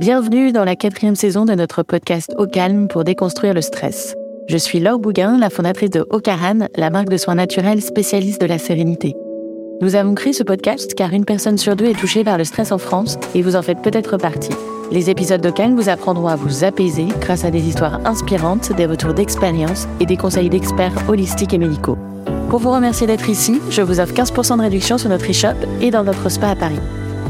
Bienvenue dans la quatrième saison de notre podcast Au calme pour déconstruire le stress. Je suis Laure Bouguin, la fondatrice de Ocaran, la marque de soins naturels spécialiste de la sérénité. Nous avons créé ce podcast car une personne sur deux est touchée par le stress en France et vous en faites peut-être partie. Les épisodes de Calme vous apprendront à vous apaiser grâce à des histoires inspirantes, des retours d'expérience et des conseils d'experts holistiques et médicaux. Pour vous remercier d'être ici, je vous offre 15% de réduction sur notre e-shop et dans notre spa à Paris.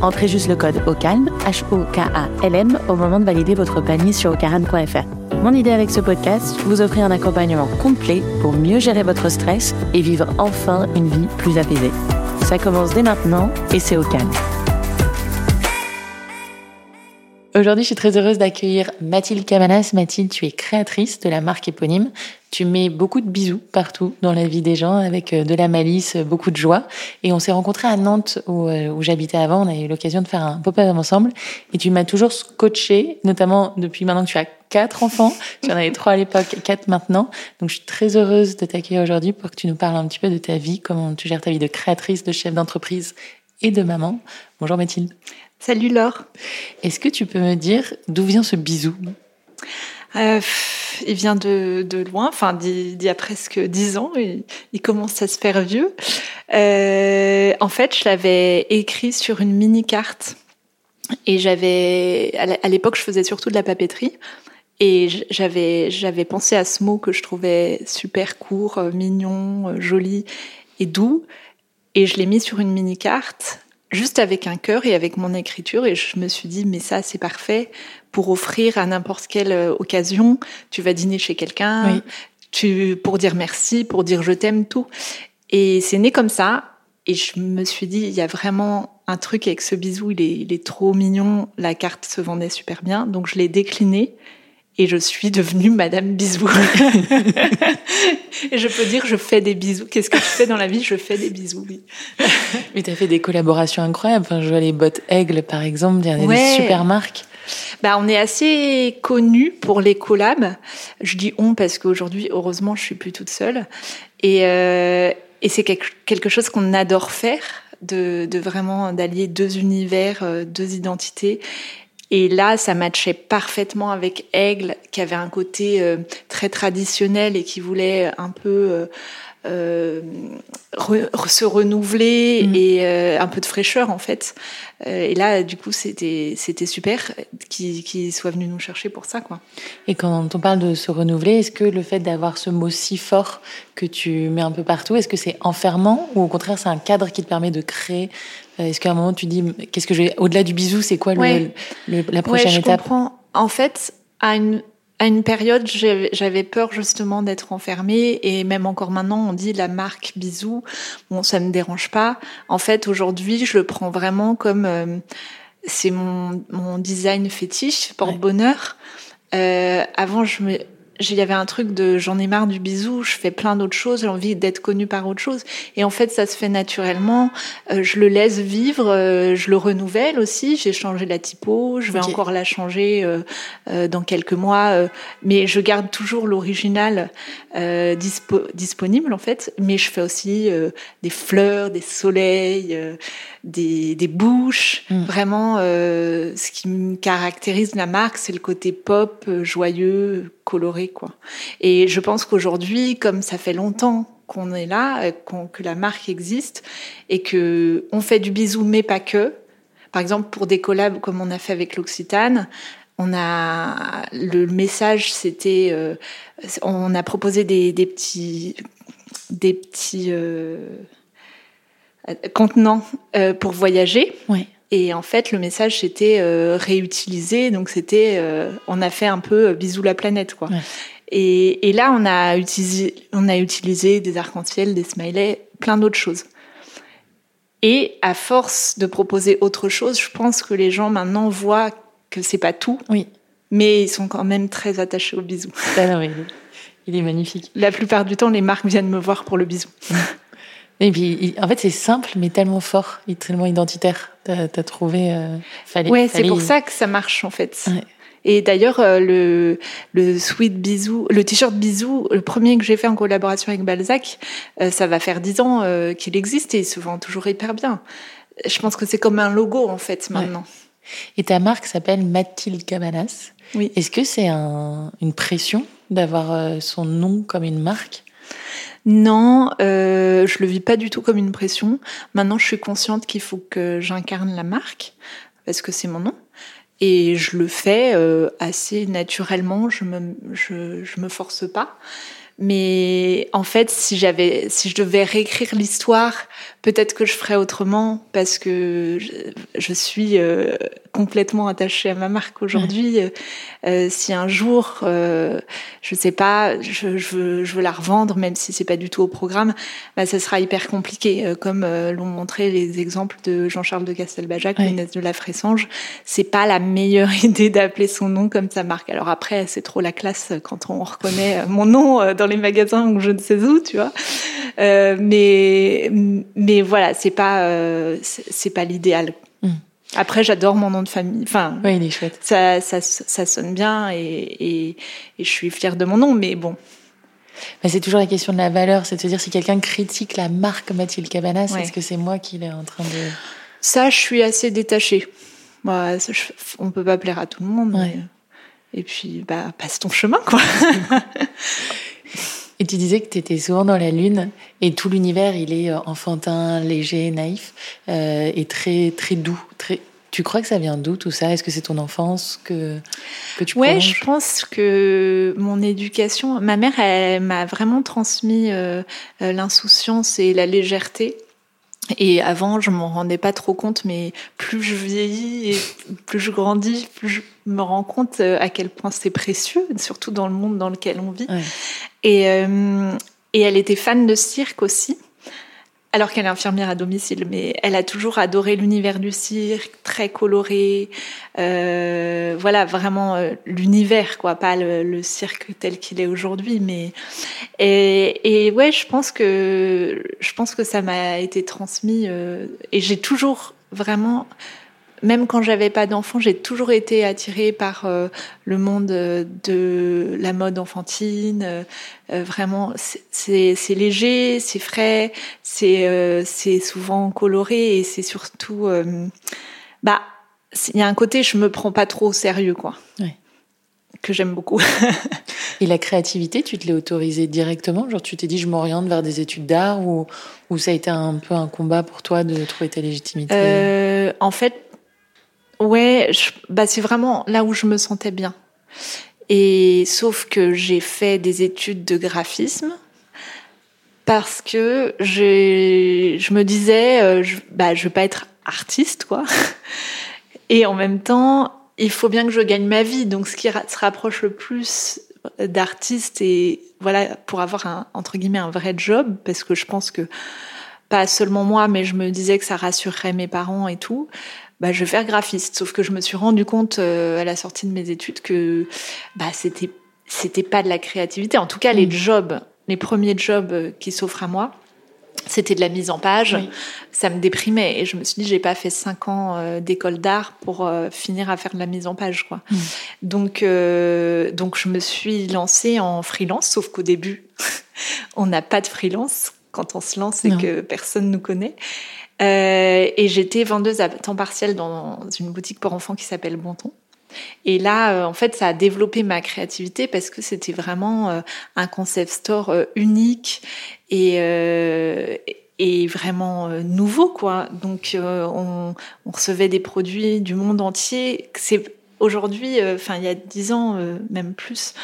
Entrez juste le code OCALM, H-O-K-A-L-M, au moment de valider votre panier sur ocaran.fr. Mon idée avec ce podcast, vous offrir un accompagnement complet pour mieux gérer votre stress et vivre enfin une vie plus apaisée. Ça commence dès maintenant et c'est au calme. Aujourd'hui, je suis très heureuse d'accueillir Mathilde Camanas. Mathilde, tu es créatrice de la marque éponyme. Tu mets beaucoup de bisous partout dans la vie des gens avec euh, de la malice, beaucoup de joie. Et on s'est rencontrés à Nantes où, euh, où j'habitais avant. On a eu l'occasion de faire un pop-up ensemble. Et tu m'as toujours scotché, notamment depuis maintenant que tu as quatre enfants. Tu en avais trois à l'époque, quatre maintenant. Donc je suis très heureuse de t'accueillir aujourd'hui pour que tu nous parles un petit peu de ta vie, comment tu gères ta vie de créatrice, de chef d'entreprise et de maman. Bonjour Mathilde. Salut Laure. Est-ce que tu peux me dire d'où vient ce bisou? Euh, Il vient de, de loin, enfin d'il y a presque dix ans, il commence à se faire vieux. Euh, en fait, je l'avais écrit sur une mini-carte. Et j'avais, à l'époque, je faisais surtout de la papeterie. Et j'avais, j'avais pensé à ce mot que je trouvais super court, euh, mignon, joli et doux. Et je l'ai mis sur une mini-carte juste avec un cœur et avec mon écriture. Et je me suis dit mais ça c'est parfait pour offrir à n'importe quelle euh, occasion. Tu vas dîner chez quelqu'un, tu pour dire merci, pour dire je t'aime tout. Et c'est né comme ça. Et je me suis dit il y a vraiment un truc avec ce bisou, il est, il est trop mignon, la carte se vendait super bien. Donc je l'ai décliné et je suis devenue Madame Bisou. et je peux dire, je fais des bisous. Qu'est-ce que tu fais dans la vie? Je fais des bisous, oui. Mais tu as fait des collaborations incroyables. Enfin, je vois les bottes Aigle, par exemple, il y a des super marques. Bah, on est assez connus pour les collabs. Je dis on parce qu'aujourd'hui, heureusement, je suis plus toute seule. Et, euh, et c'est quelque chose qu'on adore faire, de, de vraiment d'allier deux univers, euh, deux identités et là, ça matchait parfaitement avec Aigle, qui avait un côté euh, très traditionnel et qui voulait un peu euh, euh se renouveler mm. et euh, un peu de fraîcheur en fait. et là, du coup, c'était c'était super qu'il soit venu nous chercher pour ça, quoi. Et quand on parle de se renouveler, est-ce que le fait d'avoir ce mot si fort que tu mets un peu partout, est-ce que c'est enfermant ou au contraire c'est un cadre qui te permet de créer? Euh, est-ce qu'à un moment tu dis qu'est-ce que je vais au-delà du bisou, c'est quoi le, la prochaine ouais, je étape? comprends. En fait, à une à une période, j'avais peur justement d'être enfermée et même encore maintenant, on dit la marque bisou. Bon, ça me dérange pas. En fait, aujourd'hui, je le prends vraiment comme euh, c'est mon, mon design fétiche, porte-bonheur. Euh, avant, je me, il y avait un truc de j'en ai marre du bisou, je fais plein d'autres choses, j'ai envie d'être connue par autre chose. Et en fait, ça se fait naturellement. Euh, je le laisse vivre, euh, je le renouvelle aussi. J'ai changé la typo, je vais encore la changer euh, dans quelques mois, mais je garde toujours l'original dispo disponible en fait. Mais je fais aussi des fleurs, des soleils, des, des, bouches. Mm. Vraiment, ce qui me caractérise la marque, c'est le côté pop, joyeux, coloré Et je pense qu'aujourd'hui, comme ça fait longtemps qu'on est là, euh, que la marque existe et que on fait du bisou mais pas que. Par exemple, pour des collabs comme on a fait avec l'Occitane, on a le message, c'était, euh, on a proposé des, petits, des petits euh, contenants pour voyager. Ouais. Et en fait, le message c'était euh, réutilisé, donc c'était, euh, on a fait un peu euh, bisous la planète, quoi. Et, et, là, on a utilisé, on a utilisé des arcs-en-ciel, des smileys, plein d'autres choses. Et à force de proposer autre chose, je pense que les gens maintenant voient que c'est pas tout. Oui. Mais ils sont quand même très attachés au bisou. Ah oui, il est magnifique. La plupart du temps, les marques viennent me voir pour le bisou. Et puis, en fait, c'est simple, mais tellement fort, tellement identitaire. T'as as trouvé. Euh, fallait, ouais, c'est pour ça que ça marche en fait. Ouais. Et d'ailleurs, euh, le, le sweat bisou, le t-shirt bisou, le premier que j'ai fait en collaboration avec Balzac, euh, ça va faire dix ans euh, qu'il existe et il se vend toujours hyper bien. Je pense que c'est comme un logo en fait maintenant. Et ta marque s'appelle Mathilde Cabanas. Oui. Est-ce que c'est un, une pression d'avoir son nom comme une marque? Non, euh, je le vis pas du tout comme une pression. Maintenant, je suis consciente qu'il faut que j'incarne la marque parce que c'est mon nom. Et je le fais euh, assez naturellement, je me, je, je me force pas. Mais en fait, si j'avais, si je devais réécrire l'histoire, peut-être que je ferais autrement parce que je, je suis euh, complètement attachée à ma marque aujourd'hui. Euh, si un jour, euh, je sais pas, je, je, veux, je veux la revendre, même si c'est pas du tout au programme, bah, ça sera hyper compliqué. Euh, comme euh, l'ont montré les exemples de Jean-Charles de Castelbajac, ouais. Inès de la Fressange, c'est pas la meilleure idée d'appeler son nom comme sa marque. Alors après, c'est trop la classe quand on reconnaît mon nom dans les magasins ou je ne sais où, tu vois. Euh, mais mais voilà, c'est pas euh, c'est pas l'idéal. Mm. Après, j'adore mon nom de famille. Enfin, oui, il est chouette. Ça, ça, ça sonne bien et, et, et, je suis fière de mon nom, mais bon. Mais c'est toujours la question de la valeur, c'est de se dire si quelqu'un critique la marque Mathilde Cabanas, ouais. est-ce que c'est moi qui l'ai en train de. Ça, je suis assez détachée. Bah, ça, je, on peut pas plaire à tout le monde. Ouais. Mais... Et puis, bah, passe ton chemin, quoi. Et tu disais que tu étais souvent dans la lune et tout l'univers, il est enfantin, léger, naïf euh, et très très doux. Très... Tu crois que ça vient d'où tout ça? Est-ce que c'est ton enfance que que tu Ouais, je pense que mon éducation, ma mère, elle m'a vraiment transmis euh, l'insouciance et la légèreté. Et avant, je m'en rendais pas trop compte, mais plus je vieillis et plus je grandis, plus je me rends compte à quel point c'est précieux, surtout dans le monde dans lequel on vit. Ouais. Et, euh, et elle était fan de cirque aussi, alors qu'elle est infirmière à domicile, mais elle a toujours adoré l'univers du cirque, très coloré, euh, voilà, vraiment euh, l'univers, quoi, pas le, cirque tel qu'il est aujourd'hui, mais et, et ouais, je pense que je pense que ça m'a été transmis euh, et j'ai toujours vraiment même quand j'avais pas d'enfant, j'ai toujours été attirée par euh, le monde de la mode enfantine. Euh, vraiment, c'est léger, c'est frais, c'est euh, souvent coloré et c'est surtout, bah, il y a un côté je me prends pas trop au sérieux, quoi. Ouais. Que j'aime beaucoup. et la créativité, tu te l'es autorisée directement? Genre, tu t'es dit, je m'oriente vers des études d'art ou, ou ça a été un peu un combat pour toi de trouver ta légitimité? Euh, En fait, Ouais, bah c'est vraiment là où je me sentais bien. Et sauf que j'ai fait des études de graphisme parce que je, je me disais, euh, je, bah, je veux pas être artiste, quoi. Et en même temps, il faut bien que je gagne ma vie. Donc, ce qui se rapproche le plus d'artiste et voilà, pour avoir entre guillemets, un vrai job, parce que je pense que pas seulement moi, mais je me disais que ça rassurerait mes parents et tout bah, je vais faire graphiste. Sauf que je me suis rendu compte euh, à la sortie de mes études que bah, c'était c'était pas de la créativité. En tout cas, mmh. les jobs, les premiers jobs qui s'offrent à moi, c'était de la mise en page. Oui. Ça me déprimait et je me suis dit j'ai pas fait cinq ans euh, d'école d'art pour euh, finir à faire de la mise en page quoi. Mmh. Donc euh, donc je me suis lancée en freelance. Sauf qu'au début on n'a pas de freelance quand on se lance et Non. que personne nous connaît. Euh, et j'étais vendeuse à temps partiel dans une boutique pour enfants qui s'appelle Bonton. Et là, euh, en fait, ça a développé ma créativité parce que c'était vraiment euh, un concept store unique et, vraiment nouveau, quoi. Donc, on, on, recevait des produits du monde entier. C'est aujourd'hui, enfin, il y a dix ans, même plus,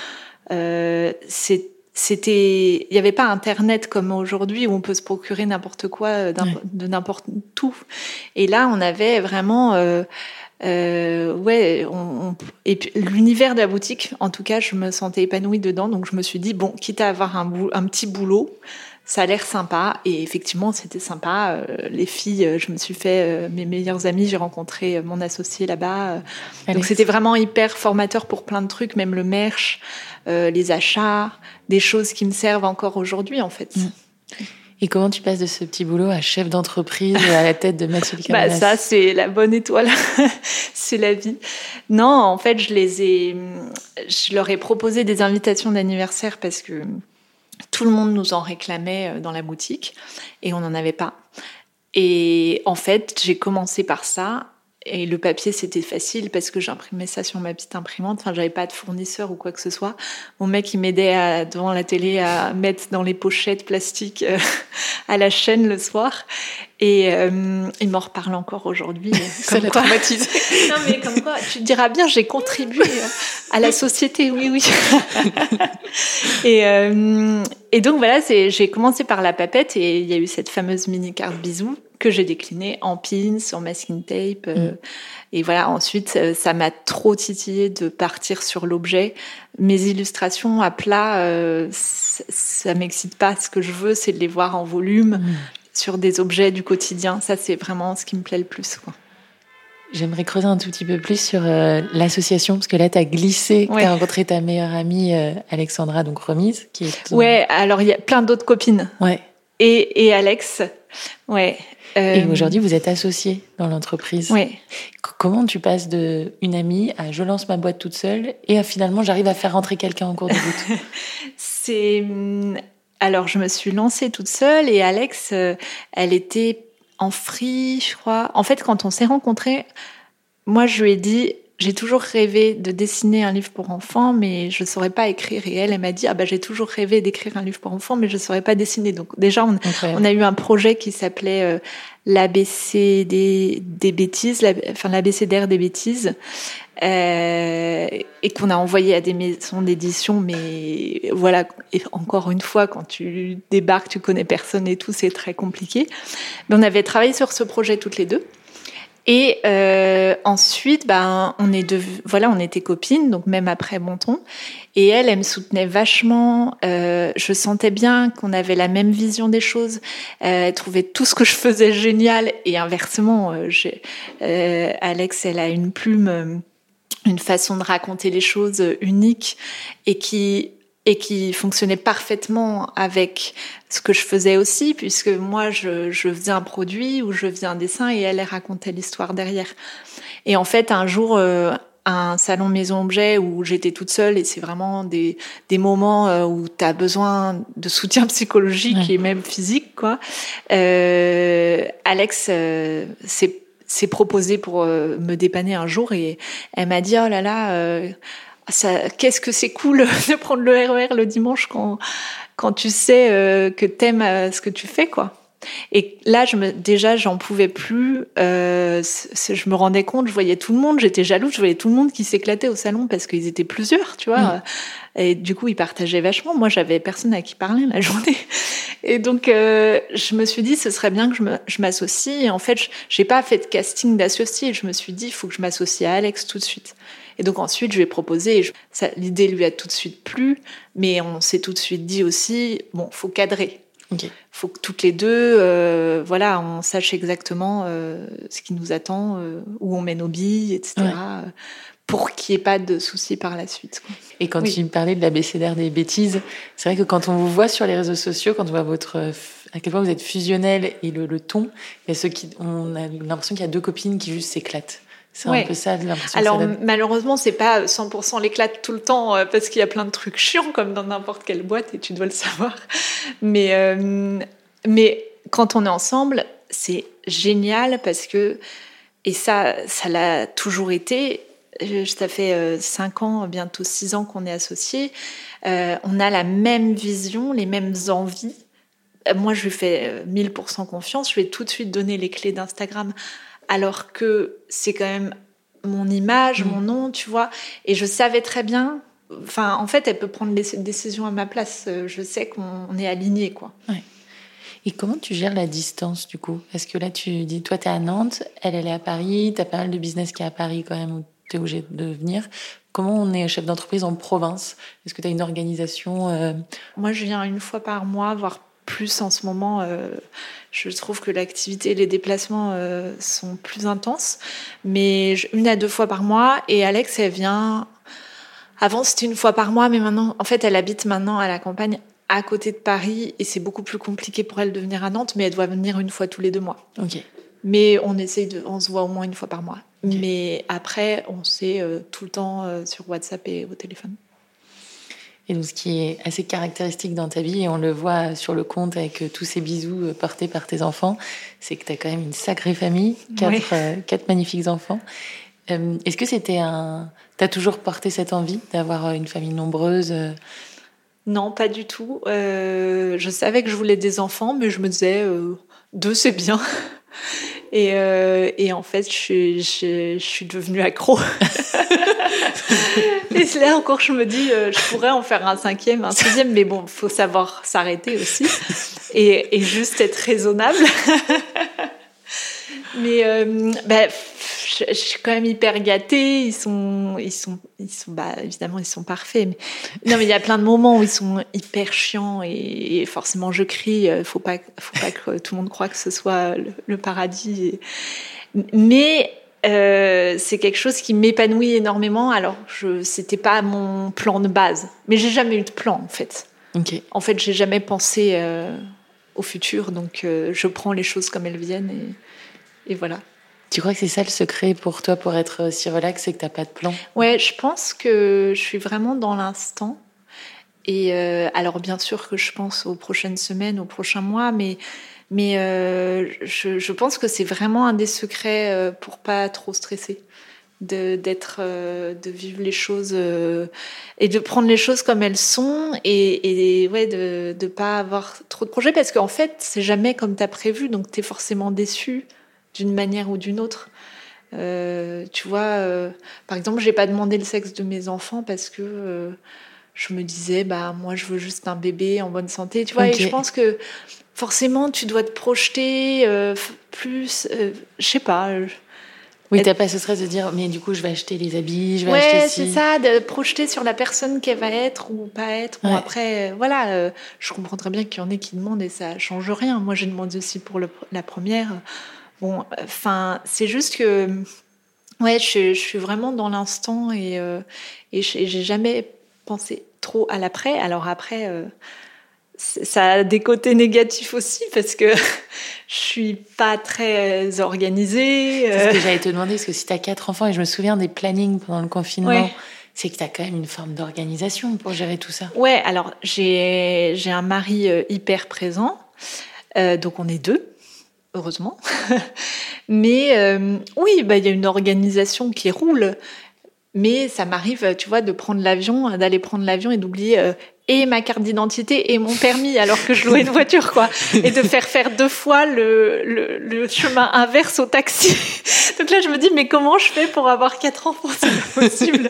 c'est c'était il n'y avait pas internet comme aujourd'hui où on peut se procurer n'importe quoi Ouais. de n'importe où et là on avait vraiment euh, euh, ouais on, on- et l'univers de la boutique en tout cas je me sentais épanouie dedans donc je me suis dit bon quitte à avoir un, un petit boulot ça a l'air sympa et effectivement c'était sympa Euh, les filles euh, je me suis fait euh, mes meilleures amies j'ai rencontré mon associé là-bas donc c'était vraiment hyper formateur pour plein de trucs, même le merch, les achats, des choses qui me servent encore aujourd'hui en fait. Mm. Et comment tu passes de ce petit boulot à chef d'entreprise à la tête de Mathilde Bah ça c'est la bonne étoile, c'est la vie. Non, en fait je les ai, je leur ai proposé des invitations d'anniversaire parce que tout le monde nous en réclamait euh, dans la boutique et on n'en avait pas. Et en fait j'ai commencé par ça et le papier, c'était facile parce que j'imprimais ça sur ma petite imprimante. Enfin, j'avais pas de fournisseur ou quoi que ce soit. Mon mec, il m'aidait devant la télé à mettre dans les pochettes plastiques euh, à la chaîne le soir. Et euh, il m'en reparle encore aujourd'hui. ça l'a traumatisé. non, mais comme quoi, tu te diras bien, j'ai contribué à la société, oui, oui. et, euh, et donc voilà, j'ai commencé par la papette et il y a eu cette fameuse mini carte bisou que j'ai déclinée en pins, en masking tape. Euh, mm. Et voilà, ensuite, euh, ça m'a trop titillé de partir sur l'objet. Mes illustrations à plat, euh, ça, m'excite pas. Ce que je veux, c'est de les voir en volume mm. sur des objets du quotidien. Ça, c'est vraiment ce qui me plaît le plus. Quoi. J'aimerais creuser un tout petit peu plus sur euh, l'association, parce que là, tu as glissé, tu as rencontré ta meilleure amie Alexandra, donc Remise. Qui est Ouais, alors il y a plein d'autres copines. Ouais. Et, et Alex, ouais. Et euh, aujourd'hui, vous êtes associé dans l'entreprise. Oui. Comment tu passes de une amie à je lance ma boîte toute seule et à finalement j'arrive à faire rentrer quelqu'un en cours de route? C'est hum, alors je me suis lancée toute seule et Alex, euh, elle était en free, je crois. En fait, quand on s'est rencontrés, moi je lui ai dit j'ai toujours rêvé de dessiner un livre pour enfants, mais je ne saurais pas écrire. Et elle, elle m'a dit, ah bah, j'ai toujours rêvé d'écrire un livre pour enfants, mais je ne saurais pas dessiner. Donc, déjà, on, on a eu un projet qui s'appelait euh, l'ABC des, des bêtises, la, enfin, l'ABCDR des bêtises, euh, et qu'on a envoyé à des maisons d'édition, mais voilà, et encore une fois, quand tu débarques, tu connais personne et tout, c'est très compliqué. Mais on avait travaillé sur ce projet toutes les deux. Et euh, ensuite, ben, on est de, voilà, on était copines, donc même après Bonton. Et elle, elle me soutenait vachement. Euh, je sentais bien qu'on avait la même vision des choses. Euh, elle trouvait tout ce que je faisais génial. Et inversement, euh, euh, Alex, elle a une plume, une façon de raconter les choses unique et qui et qui fonctionnait parfaitement avec ce que je faisais aussi, puisque moi, je, je, faisais un produit ou je faisais un dessin et elle, elle racontait l'histoire derrière. Et en fait, un jour, euh, un salon maison objet où j'étais toute seule et c'est vraiment des, des moments euh, où tu as besoin de soutien psychologique et même physique quoi. Euh, Alex euh, s'est proposé pour euh, me dépanner un jour et elle m'a dit oh là là qu'est-ce que c'est cool de prendre le RER e le dimanche quand, quand tu sais euh, que t'aimes euh, ce que tu fais, quoi. Et là, je me, déjà, j'en pouvais plus. Euh, je me rendais compte, je voyais tout le monde, j'étais jalouse, je voyais tout le monde qui s'éclatait au salon parce qu'ils étaient plusieurs, tu vois. Mm. Et du coup, ils partageaient vachement. Moi, j'avais personne à qui parler la journée. Et donc, euh, je me suis dit, ce serait bien que je m'associe. En fait, j'ai pas fait de casting d'associé. Je me suis dit, il faut que je m'associe à Alex tout de suite. Et donc ensuite, je lui ai proposé, l'idée lui a tout de suite plu, mais on s'est tout de suite dit aussi, bon, faut cadrer. Il faut que toutes les deux, euh, voilà, on sache exactement euh, ce qui nous attend, euh, où on met nos billes, etc. Pour qu'il n'y ait pas de soucis par la suite. Et quand tu me parlais de l'abécédaire des bêtises, c'est vrai que quand on vous voit sur les réseaux sociaux, quand on voit votre à quel point vous êtes fusionnel et le, le ton, il y a ceux qui, on a l'impression qu'il y a deux copines qui juste s'éclatent. C'est un peu ça l'impression. Alors malheureusement, c'est pas 100% l'éclate tout le temps euh, parce qu'il y a plein de trucs chiants comme dans n'importe quelle boîte et tu dois le savoir. Mais euh, mais quand on est ensemble, c'est génial parce que et ça, ça l'a toujours été. Ça fait 5 euh, ans, bientôt 6 ans qu'on est associés. on a la même vision, les mêmes envies. Moi, je lui fais 1000% confiance. Je vais tout de suite donner les clés d'Instagram alors que c'est quand même mon image, mm. mon nom, tu vois. Et je savais très bien. Enfin, en fait, elle peut prendre les décisions à ma place. Je sais qu'on est aligné, quoi. Et comment tu gères la distance, du coup? Est-ce que là, tu dis, toi, tu es à Nantes, elle, elle est à Paris, tu as pas mal de business qui est à Paris quand même, où tu es obligé de venir. Comment on est chef d'entreprise en province? Est-ce que tu as une organisation euh, Moi, je viens une fois par mois, voire plus en ce moment. Euh, je trouve que l'activité et les déplacements euh, sont plus intenses. Mais une à deux fois par mois. Et Alex, elle vient. Avant, c'était une fois par mois, mais maintenant, en fait, elle habite maintenant à la campagne à côté de Paris et c'est beaucoup plus compliqué pour elle de venir à Nantes, mais elle doit venir une fois tous les deux mois. Ok. Mais on essaye de, on se voit au moins une fois par mois. Mais après, on sait euh, tout le temps sur WhatsApp et au téléphone. Et donc, ce qui est assez caractéristique dans ta vie, et on le voit sur le compte avec tous ces bisous portés par tes enfants, c'est que tu as quand même une sacrée famille, quatre, quatre magnifiques enfants. Est-ce que c'était un. Tu as toujours porté cette envie d'avoir une famille nombreuse Non, pas du tout. je savais que je voulais des enfants, mais je me disais, deux, c'est bien. Et, euh, et, en fait, je, je, je suis devenue accro. et là encore, je me dis, euh, je pourrais en faire un cinquième, un sixième, mais bon, faut savoir s'arrêter aussi et, et, juste être raisonnable. mais euh, bah, je, suis quand même hyper gâtée. Ils sont, ils sont, ils sont, bah, évidemment, ils sont parfaits. Mais non, mais il y a plein de moments où ils sont hyper chiants et, forcément je crie. Euh, faut pas, faut pas que tout le monde croit que ce soit le, paradis. Mais euh, c'est quelque chose qui m'épanouit énormément. Alors, je, c'était pas mon plan de base, mais j'ai jamais eu de plan en fait. Okay. En fait, j'ai jamais pensé euh, au futur, donc euh, je prends les choses comme elles viennent et, et voilà. Tu crois que c'est ça le secret pour toi pour être aussi relax, c'est que tu n'as pas de plan? Ouais, je pense que je suis vraiment dans l'instant. Et euh, alors bien sûr que je pense aux prochaines semaines, aux prochains mois, mais mais euh, je, pense que c'est vraiment un des secrets euh, pour pas trop stresser, de d'être, euh, de vivre les choses euh, et de prendre les choses comme elles sont et, et ouais de de pas avoir trop de projets parce qu'en fait c'est jamais comme tu as prévu, donc tu es forcément déçu d'une manière ou d'une autre. Euh, tu vois, euh, par exemple, j'ai pas demandé le sexe de mes enfants parce que euh, je me disais, bah moi, je veux juste un bébé en bonne santé. Tu vois, et je pense que forcément, tu dois te projeter plus. Je sais pas. Oui, t'as pas ce stress de dire, mais du coup, je vais acheter les habits, je vais ouais, acheter. c'est ça, de projeter sur la personne qu'elle va être ou pas être. Bon, après, voilà, je comprends très bien qu'il y en ait qui demandent et ça change rien. Moi, j'ai demandé aussi pour le- la première. Bon, enfin, c'est juste que, ouais, je, je suis vraiment dans l'instant et, euh, et j'ai jamais pensé trop à l'après. Alors après, euh, ça a des côtés négatifs aussi parce que je suis pas très organisée. C'est ce euh, que j'allais te demander, parce que si tu as quatre enfants, et je me souviens des plannings pendant le confinement, Ouais. c'est que tu as quand même une forme d'organisation pour gérer tout ça. Ouais, alors j'ai un mari euh, hyper présent, euh, donc on est deux, heureusement. Mais euh, oui, bah il y a une organisation qui roule. Mais ça m'arrive, tu vois, de prendre l'avion, d'aller prendre l'avion et d'oublier euh, et ma carte d'identité et mon permis alors que je louais une voiture, quoi. Et de faire faire deux fois le, le, le chemin inverse au taxi. Donc là, je me dis, mais comment je fais pour avoir quatre enfants? C'est pas possible.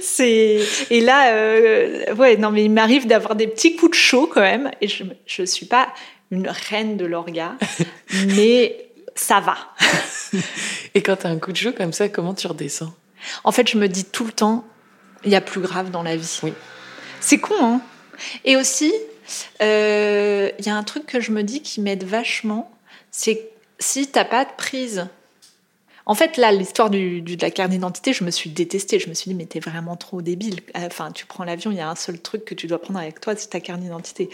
C'est et là, euh, ouais, non, mais il m'arrive d'avoir des petits coups de chaud quand même. Et je je suis pas une reine de l'orga, mais ça va. Et quand tu as un coup de chaud comme ça, comment tu redescends? En fait, je me dis tout le temps, il y a plus grave dans la vie. Oui. C'est con, hein? Et aussi, euh, il y a un truc que je me dis qui m'aide vachement, c'est si t'as pas de prise. En fait, là, l'histoire du, du- de la carte d'identité, je me suis détestée. Je me suis dit, mais t'es vraiment trop débile. Enfin, tu prends l'avion, il y a un seul truc que tu dois prendre avec toi, c'est ta carte d'identité.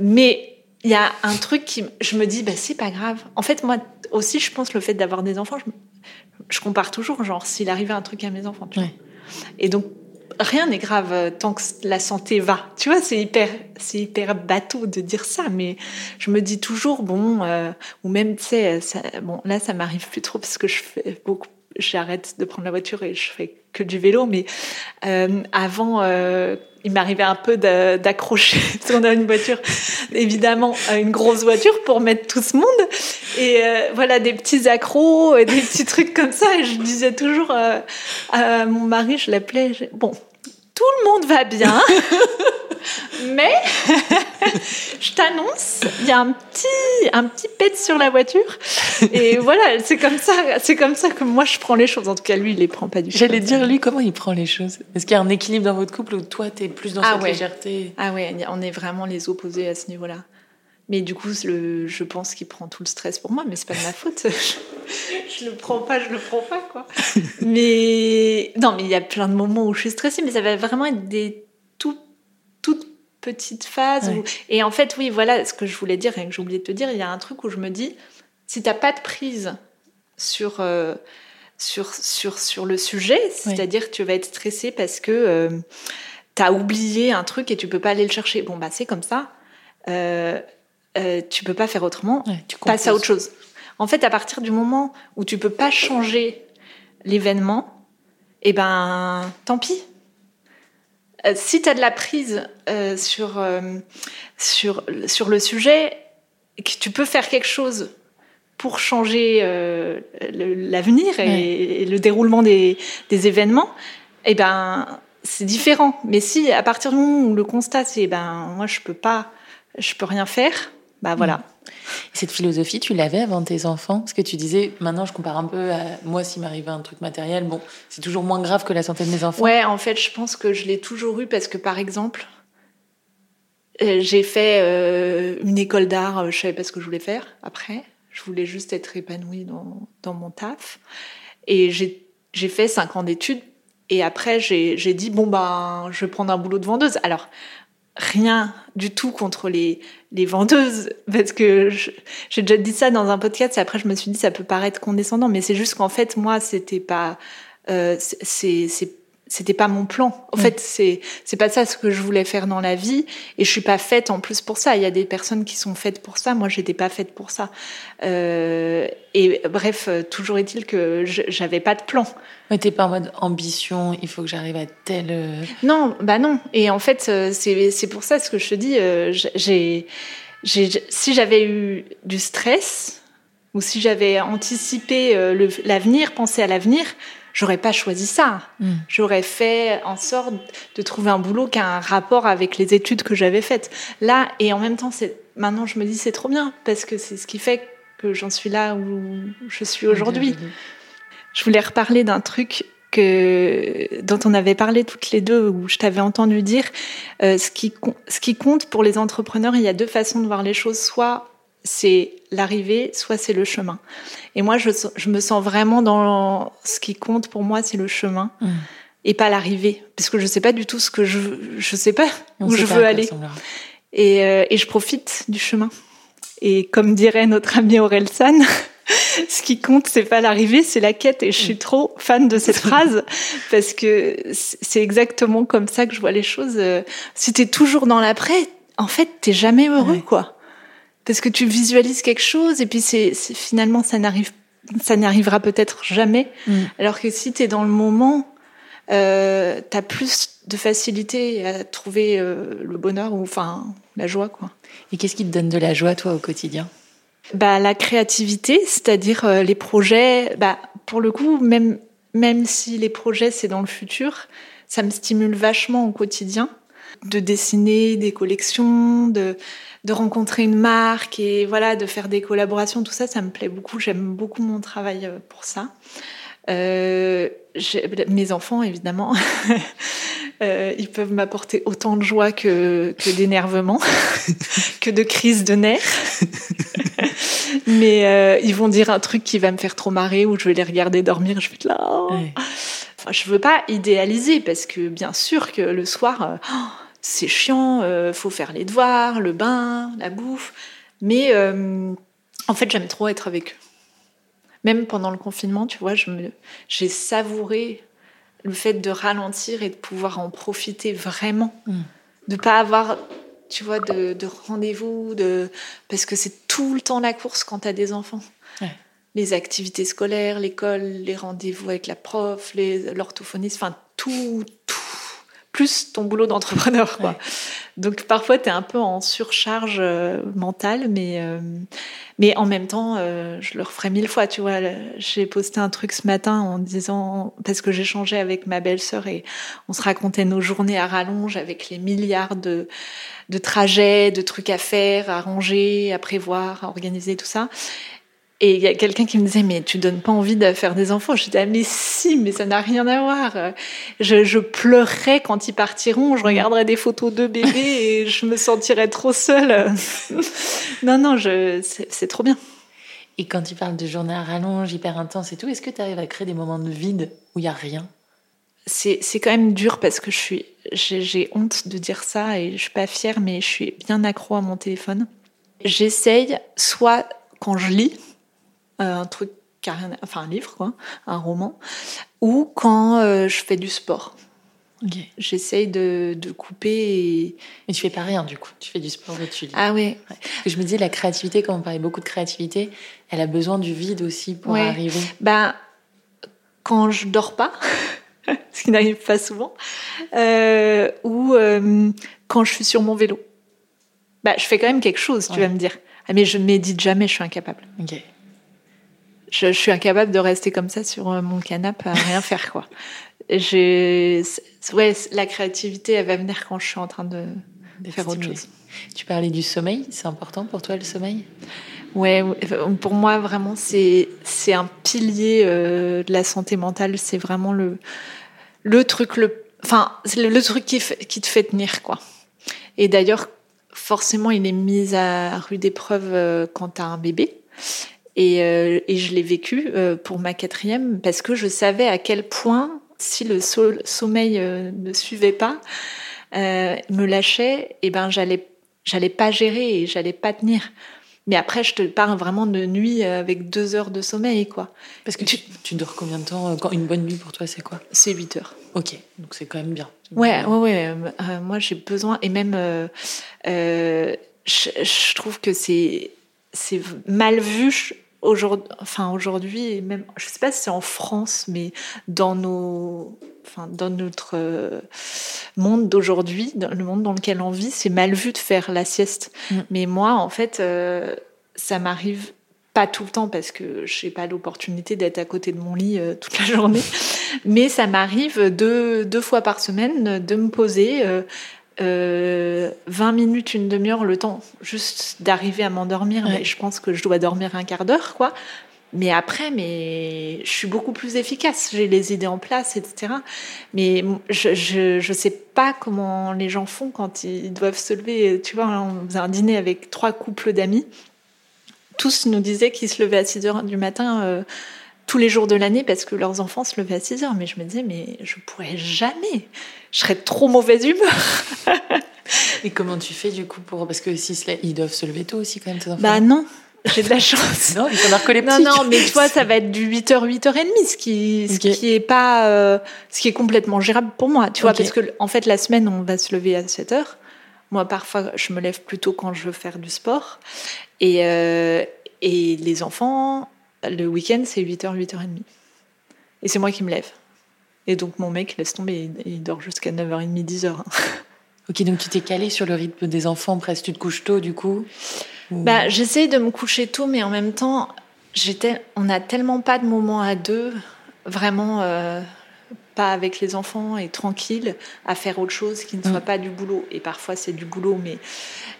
Mais il y a un truc qui, je me dis, bah, c'est pas grave. En fait, moi aussi, je pense le fait d'avoir des enfants, je, je compare toujours, genre, s'il arrivait un truc à mes enfants. Tu vois. Et donc, rien n'est grave euh, tant que la santé va. Tu vois, c'est hyper, c'est hyper bateau de dire ça, mais je me dis toujours, bon, euh, ou même, tu sais, bon, là, ça m'arrive plus trop parce que je fais beaucoup, j'arrête de prendre la voiture et je fais que du vélo, mais euh, avant, euh, il m'arrivait un peu d'accrocher, parce qu'on a une voiture, évidemment, euh, une grosse voiture pour mettre tout ce monde, et euh, voilà, des petits accros, et des petits trucs comme ça, et je disais toujours euh, à mon mari, je l'appelais, bon, tout le monde va bien, mais je t'annonce, il y a un petit, un petit pet sur la voiture, et voilà, c'est comme ça, c'est comme ça que moi je prends les choses. En tout cas, lui, il les prend pas du tout. J'allais dire, lui, comment il prend les choses? Est-ce qu'il y a un équilibre dans votre couple où toi, tu es plus dans Ah cette ouais. légèreté? Ah ouais, on est vraiment les opposés à ce niveau-là. Mais du coup, le, je pense qu'il prend tout le stress pour moi, mais c'est pas de ma faute. Je, le prends pas, je le prends pas, quoi. Mais non, mais il y a plein de moments où je suis stressée, mais ça va vraiment être des tout, toutes petites phases. Ouais. où- Et en fait, oui, voilà ce que je voulais dire et que j'ai oublié de te dire. Il y a un truc où je me dis, si t'as pas de prise sur euh, sur sur sur le sujet, c'est-à-dire que tu vas être stressé parce que euh, t'as oublié un truc et tu peux pas aller le chercher. Bon, bah, c'est comme ça. Euh, euh, tu peux pas faire autrement. tu passes à autre chose. En fait, à partir du moment où tu peux pas changer l'événement, eh ben, tant pis. Euh, si tu as de la prise euh, sur, euh, sur, sur le sujet, que tu peux faire quelque chose pour changer l'avenir et, le déroulement des, des événements, eh ben, c'est différent. Mais si à partir du moment où le constat c'est ben moi je peux pas, je peux rien faire, bah voilà. Cette philosophie, tu l'avais avant tes enfants? Parce que tu disais, maintenant je compare un peu à moi s'il m'arrivait un truc matériel, bon, c'est toujours moins grave que la santé de mes enfants. Ouais, en fait, je pense que je l'ai toujours eu parce que par exemple, euh, j'ai fait euh, une école d'art, euh, je savais pas ce que je voulais faire après. Je voulais juste être épanouie dans, dans mon taf. Et j'ai fait cinq ans d'études. Et après, j'ai dit, bon, ben, je vais prendre un boulot de vendeuse. Alors, rien du tout contre les, les vendeuses, parce que j'ai déjà dit ça dans un podcast, et après je me suis dit ça peut paraître condescendant, mais c'est juste qu'en fait, moi, c'était pas... Euh, c'est c'était pas mon plan. En mm. fait, c'est c'est pas ça ce que je voulais faire dans la vie et je suis pas faite en plus pour ça. Il y a des personnes qui sont faites pour ça. Moi, j'étais pas faite pour ça. Euh, et bref, toujours est-il que j'avais pas de plan. Mais t'es pas en mode ambition. Il faut que j'arrive à tel. Euh, non, bah non. Et en fait, euh, c'est c'est pour ça ce que je te dis. Euh, j'ai j'ai si j'avais eu du stress ou si j'avais anticipé l'avenir, pensé à l'avenir j'aurais pas choisi ça. Hmm. J'aurais fait en sorte de trouver un boulot qui a un rapport avec les études que j'avais faites. Là, et en même temps, c'est maintenant je me dis c'est trop bien parce que c'est ce qui fait que j'en suis là où je suis aujourd'hui. Je voulais reparler d'un truc que dont on avait parlé toutes les deux, où je t'avais entendu dire euh, ce qui ce qui compte pour les entrepreneurs. Il y a deux façons de voir les choses. Soit c'est l'arrivée, soit c'est le chemin. Et moi, je, je, me sens vraiment dans ce qui compte pour moi, c'est le chemin mm. et pas l'arrivée, parce que je sais pas du tout ce que je, je sais pas où je veux aller. Et, euh, et je profite du chemin. Et comme dirait notre ami Aurel San, ce qui compte, c'est pas l'arrivée, c'est la quête. Et je suis trop fan de cette phrase parce que c'est exactement comme ça que je vois les choses. Euh, si t'es toujours dans l'après, en fait, t'es jamais heureux, quoi parce que tu visualises quelque chose et puis c'est finalement ça n'arrive ça n'arrivera peut-être jamais. Mm. Alors que si tu es dans le moment, euh, tu as plus de facilité à trouver euh, le bonheur ou enfin la joie quoi. Et qu'est-ce qui te donne de la joie toi au quotidien? Bah la créativité, c'est-à-dire euh, les projets bah pour le coup même même si les projets c'est dans le futur, ça me stimule vachement au quotidien de dessiner des collections, de de rencontrer une marque et voilà de faire des collaborations, tout ça, ça me plaît beaucoup. J'aime beaucoup mon travail euh, pour ça. Euh, mes enfants, évidemment, euh, ils peuvent m'apporter autant de joie que, que d'énervement, que de crise de nerfs. Mais euh, ils vont dire un truc qui va me faire trop marrer ou je vais les regarder dormir. Je vais être là. Oh. Enfin, je veux pas idéaliser parce que bien sûr que le soir. Oh, c'est chiant, euh, faut faire les devoirs, le bain, la bouffe. Mais euh, en fait, j'aime trop être avec eux. Même pendant le confinement, tu vois, j'ai savouré le fait de ralentir et de pouvoir en profiter vraiment. Mm. De pas avoir, tu vois, de, rendez-vous, de... parce que c'est tout le temps la course quand tu as des enfants. Les activités scolaires, l'école, les rendez-vous avec la prof, l'orthophoniste, enfin tout, plus ton boulot d'entrepreneur. Quoi. Donc parfois, tu es un peu en surcharge euh, mentale, mais, euh, mais en même temps, euh, je le referai mille fois. Tu vois, j'ai posté un truc ce matin en disant, parce que j'échangeais avec ma belle-sœur et on se racontait nos journées à rallonge avec les milliards de, de trajets, de trucs à faire, à ranger, à prévoir, à organiser, tout ça. Et il y a quelqu'un qui me disait, mais tu donnes pas envie de faire des enfants. Je disais, ah, mais si, mais ça n'a rien à voir. Je, je pleurerais quand ils partiront, je regarderais des photos de bébés et je me sentirais trop seule. non, non, je, c'est trop bien. Et quand tu parles de journée à rallonge, hyper intense et tout, est-ce que tu arrives à créer des moments de vide où il y a rien? C'est, quand même dur parce que je suis, j'ai, j'ai honte de dire ça et je suis pas fière, mais je suis bien accro à mon téléphone. J'essaye, soit quand je lis, un truc enfin un livre quoi, un roman, ou quand euh, je fais du sport. J'essaye de, de, couper. Et... Mais tu fais pas rien du coup. Tu fais du sport et tu lis. Ah oui. Je me dis, la créativité, quand on parlait beaucoup de créativité, elle a besoin du vide aussi pour arriver. Ben, quand je dors pas, ce qui n'arrive pas souvent, euh, ou euh, quand je suis sur mon vélo. Bah, je fais quand même quelque chose, tu vas me dire. Ah, mais je médite jamais, je suis incapable. Ok. Je, suis incapable de rester comme ça sur euh, mon canapé à rien faire, quoi. Ouais, la créativité, elle va venir quand je suis en train de, faire autre chose. Tu parlais du sommeil, c'est important pour toi le sommeil? Ouais, pour moi vraiment c'est c'est un pilier euh, de la santé mentale. C'est vraiment le le truc le enfin le, le truc qui qui te fait tenir quoi. Et d'ailleurs forcément il est mis à rude épreuve euh, quand t'as un bébé. Et, euh, et je l'ai vécu pour ma quatrième parce que je savais à quel point si le sommeil ne suivait pas, me lâchait, et ben j'allais j'allais pas gérer et j'allais pas tenir. Mais après, je te parle vraiment de nuit avec deux heures de sommeil, quoi. Parce que tu, tu dors combien de temps quand Une bonne nuit pour toi, c'est quoi? C'est 8 heures. Ok, donc c'est quand même bien. Ouais, ouais, ouais. Euh, moi, j'ai besoin, et même, euh, euh, je, je, trouve que c'est c'est mal vu aujourd'hui, enfin aujourd'hui, même, je sais pas si c'est en France, mais dans nos enfin, dans notre euh, monde d'aujourd'hui, dans le monde dans lequel on vit, c'est mal vu de faire la sieste. Mm. Mais moi, en fait, euh, ça m'arrive pas tout le temps parce que je n'ai pas l'opportunité d'être à côté de mon lit euh, toute la journée. Mais ça m'arrive deux, deux fois par semaine de me poser. 20 minutes, une demi-heure, le temps juste d'arriver à m'endormir. Mais je pense que je dois dormir un quart d'heure, quoi. Mais après, mais je suis beaucoup plus efficace. J'ai les idées en place, etc. Mais je, je, je sais pas comment les gens font quand ils doivent se lever. Tu vois, on faisait un dîner avec trois couples d'amis. Tous nous disaient qu'ils se levaient à 6 heures du matin euh, tous les jours de l'année parce que leurs enfants se levaient à 6 heures. Mais je me disais, mais je pourrais jamais. Je serais trop mauvaise humeur. Et comment tu fais du coup pour parce que si ils doivent se lever tôt aussi quand même tes enfants. Bah non, j'ai de la chance. non, ils. Non, non, mais tu vois, ça va être du 8h, 8h30, ce qui, ce qui est pas, euh, ce qui est complètement gérable pour moi. Tu vois, parce que, en fait, la semaine, on va se lever à 7h. Moi, parfois, je me lève plutôt quand je veux faire du sport. Et, euh, et les enfants, le week-end, c'est 8h, 8h30. Et c'est moi qui me lève. Et donc, mon mec laisse tomber, il, dort jusqu'à 9h30, 10h. Ok, donc tu t'es calé sur le rythme des enfants, presque tu te couches tôt du coup bah, J'essaie de me coucher tôt, mais en même temps, j'étais, on n'a tellement pas de moments à deux, vraiment euh, pas avec les enfants et tranquille, à faire autre chose qui ne soit mm. pas du boulot. Et parfois c'est du boulot, mais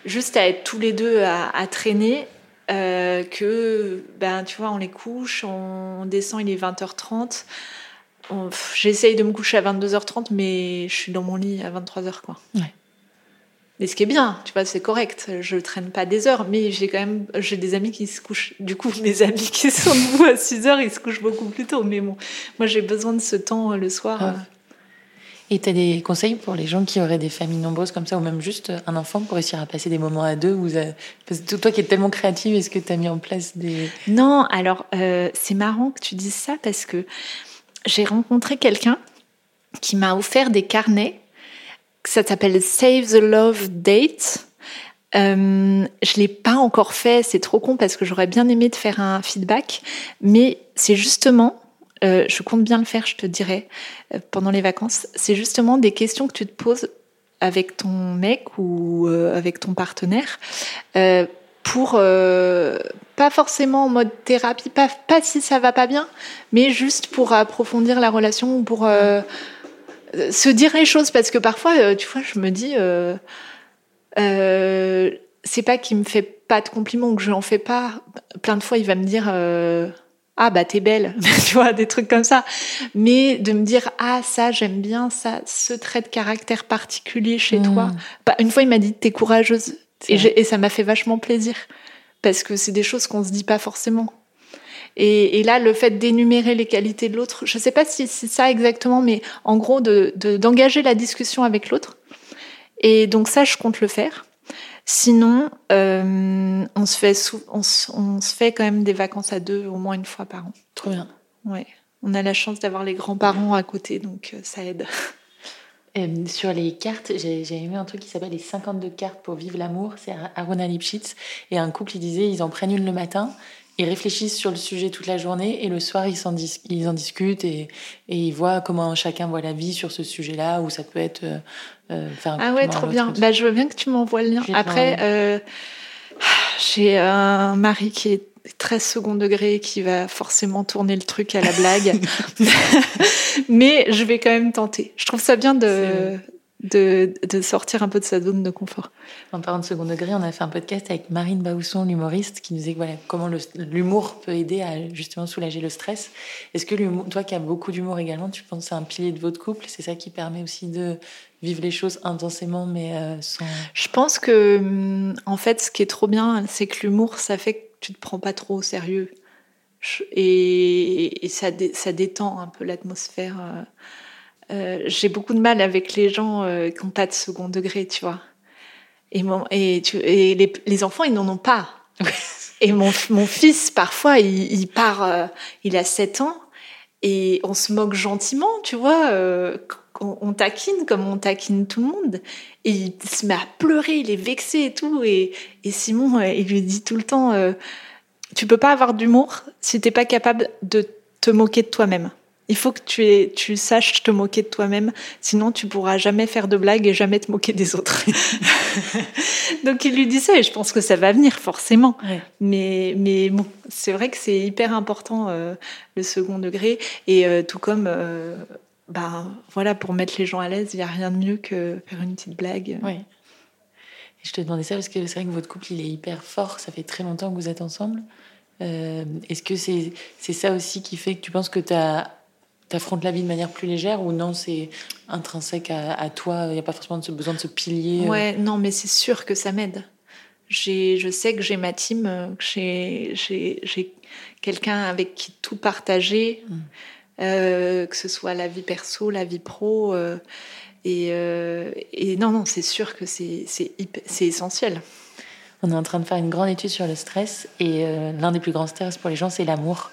juste à être tous les deux à, traîner. Euh, que ben tu vois on les couche on descend il est 20h30 j'essaye de me coucher à 22h30 mais je suis dans mon lit à 23h quoi ouais. Mais ce qui est bien, tu vois, c'est correct. Je traîne pas des heures, mais j'ai quand même, j'ai des amis qui se couchent. Du coup, mes amis qui sont debout à 6 heures, ils se couchent beaucoup plus tôt. Mais bon, moi, j'ai besoin de ce temps euh, le soir. Ah. Et tu as des conseils pour les gens qui auraient des familles nombreuses comme ça, ou même juste un enfant pour réussir à passer des moments à deux que toi qui es tellement créative, est-ce que tu as mis en place des... Non, alors euh, c'est marrant que tu dises ça parce que j'ai rencontré quelqu'un qui m'a offert des carnets ça s'appelle Save the Love Date. Euh, je l'ai pas encore fait, c'est trop con parce que j'aurais bien aimé te faire un feedback, mais c'est justement, euh, je compte bien le faire, je te dirai euh, pendant les vacances. C'est justement des questions que tu te poses avec ton mec ou euh, avec ton partenaire pour pas forcément en mode thérapie, pas, pas si ça va pas bien, mais juste pour approfondir la relation ou pour se dire les choses parce que parfois, tu vois, je me dis, c'est pas qu'il me fait pas de compliments ou que je n'en fais pas. Plein de fois, il va me dire, ah bah t'es belle, tu vois, des trucs comme ça. Mais de me dire, ah ça j'aime bien ça, ce trait de caractère particulier chez mmh. toi. Bah, une fois, il m'a dit, t'es courageuse, et, et ça m'a fait vachement plaisir parce que c'est des choses qu'on se dit pas forcément. Et, et, là, le fait d'énumérer les qualités de l'autre, je ne sais pas si c'est ça exactement, mais en gros, d'engager de, d'engager la discussion avec l'autre. Et donc ça, je compte le faire. Sinon, euh, on, se fait on, on, se fait quand même des vacances à deux au moins une fois par an. Trop bien. Ouais. On a la chance d'avoir les grands-parents à côté, donc euh, ça aide. Euh, sur les cartes, j'ai aimé un truc qui s'appelle les 52 cartes pour vivre l'amour. C'est Arona Lipschitz. Et un couple, il disait, ils en prennent une le matin, ils réfléchissent sur le sujet toute la journée et le soir, ils, en, ils en discutent et, et, ils voient comment chacun voit la vie sur ce sujet-là, ou ça peut être... Euh, euh ah ouais, trop bien. Bah, je veux bien que tu m'envoies le lien. Après, euh, j'ai un mari qui est très second degré qui va forcément tourner le truc à la blague. Mais je vais quand même tenter. Je trouve ça bien de, de, de, sortir un peu de sa zone de confort. En parlant de second degré, on a fait un podcast avec Marine Baousson, l'humoriste, qui nous disait voilà, comment l'humour peut aider à justement soulager le stress. Est-ce que toi qui as beaucoup d'humour également, tu penses que c'est un pilier de votre couple? C'est ça qui permet aussi de vivre les choses intensément, mais euh, sans. Je pense que, hum, en fait, ce qui est trop bien, c'est que l'humour, ça fait que tu te prends pas trop au sérieux. Et, ça, ça détend un peu l'atmosphère. Euh, euh, j'ai beaucoup de mal avec les gens qui n'ont pas de second degré, tu vois. Et, mon, et, tu, et les, les, enfants, ils n'en ont pas. et mon, mon fils, parfois, il, il part, il a 7 ans, et on se moque gentiment, tu vois on, taquine comme on taquine tout le monde. Et il se met à pleurer, il est vexé et tout. Et, Simon, euh, il lui dit tout le temps, euh, tu peux pas avoir d'humour si t'es pas capable de te moquer de toi-même. Il faut que tu, tu saches te moquer de toi-même, sinon tu pourras jamais faire de blagues et jamais te moquer des autres. Donc il lui dit ça et je pense que ça va venir forcément. Mais, mais bon, c'est vrai que c'est hyper important euh, le second degré et tout comme bah, voilà, pour mettre les gens à l'aise, il n'y a rien de mieux que faire une petite blague. Oui. Et je te demandais ça parce que c'est vrai que votre couple, il est hyper fort. Ça fait très longtemps que vous êtes ensemble. Euh, est-ce que c'est ça aussi qui fait que tu penses que tu affrontes la vie de manière plus légère ou non, c'est intrinsèque à, toi Il n'y a pas forcément besoin de ce pilier euh? Ouais, non, mais c'est sûr que ça m'aide. Je sais que j'ai ma team, que j'ai quelqu'un avec qui tout partager. Mmh. Euh, que ce soit la vie perso, la vie pro. Euh, euh, et, non, non, c'est sûr que c'est essentiel. On est en train de faire une grande étude sur le stress et l'un des plus grands stress pour les gens, c'est l'amour.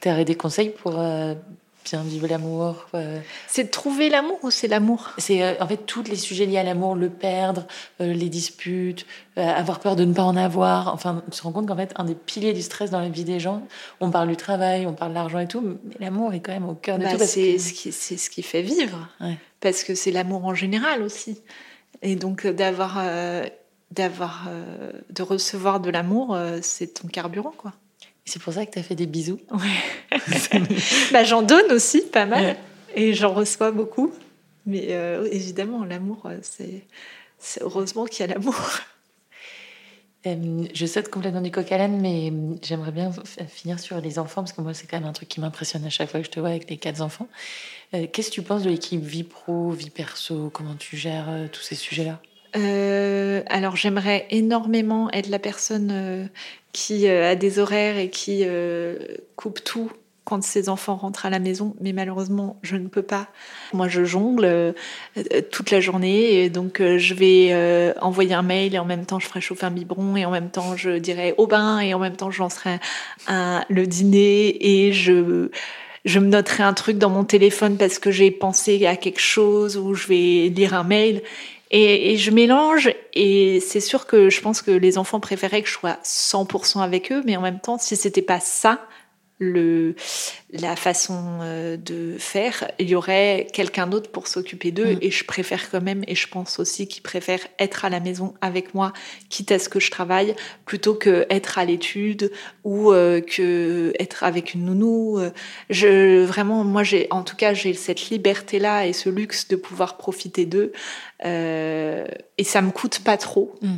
Tu des conseils pour vivre l'amour. Euh. C'est de trouver l'amour ou c'est l'amour? C'est euh, en fait tous les sujets liés à l'amour, le perdre, euh, les disputes, avoir peur de ne pas en avoir. Enfin, on se rend compte qu'en fait, un des piliers du stress dans la vie des gens, on parle du travail, on parle de l'argent et tout, mais l'amour est quand même au cœur de bah, tout. C'est ce, qui, ce qui fait vivre. Parce que c'est l'amour en général aussi. Et donc d'avoir, d'avoir, de recevoir de l'amour, c'est ton carburant, quoi. C'est pour ça que tu as fait des bisous. Ouais. bah, j'en donne aussi pas mal et j'en reçois beaucoup. Mais euh, évidemment, l'amour, euh, c'est, heureusement qu'il y a l'amour. Euh, je saute complètement du coq à l'âne, mais j'aimerais bien finir sur les enfants, parce que moi, c'est quand même un truc qui m'impressionne à chaque fois que je te vois avec les quatre enfants. Qu'est-ce que tu penses de l'équipe vie pro, vie perso? Comment tu gères tous ces sujets-là? Alors j'aimerais énormément être la personne qui euh, a des horaires et qui euh, coupe tout quand ses enfants rentrent à la maison, mais malheureusement, je ne peux pas. Moi, je jongle euh, toute la journée, donc je vais envoyer un mail et en même temps, je ferai chauffer un biberon et en même temps, je dirai au bain et en même temps, je lancerai le dîner et je je me noterai un truc dans mon téléphone parce que j'ai pensé à quelque chose ou je vais lire un mail et, et, je mélange et c'est sûr que je pense que les enfants préféraient que je sois 100% avec eux, mais en même temps, si c'était pas ça, le, la façon euh, de faire, il y aurait quelqu'un d'autre pour s'occuper d'eux. Mm. Et je préfère quand même, et je pense aussi qu'ils préfèrent être à la maison avec moi, quitte à ce que je travaille, plutôt que être à l'étude ou euh, que être avec une nounou. Je vraiment, moi, j'ai, en tout cas, j'ai cette liberté-là et ce luxe de pouvoir profiter d'eux. Euh, et ça me coûte pas trop. Mm.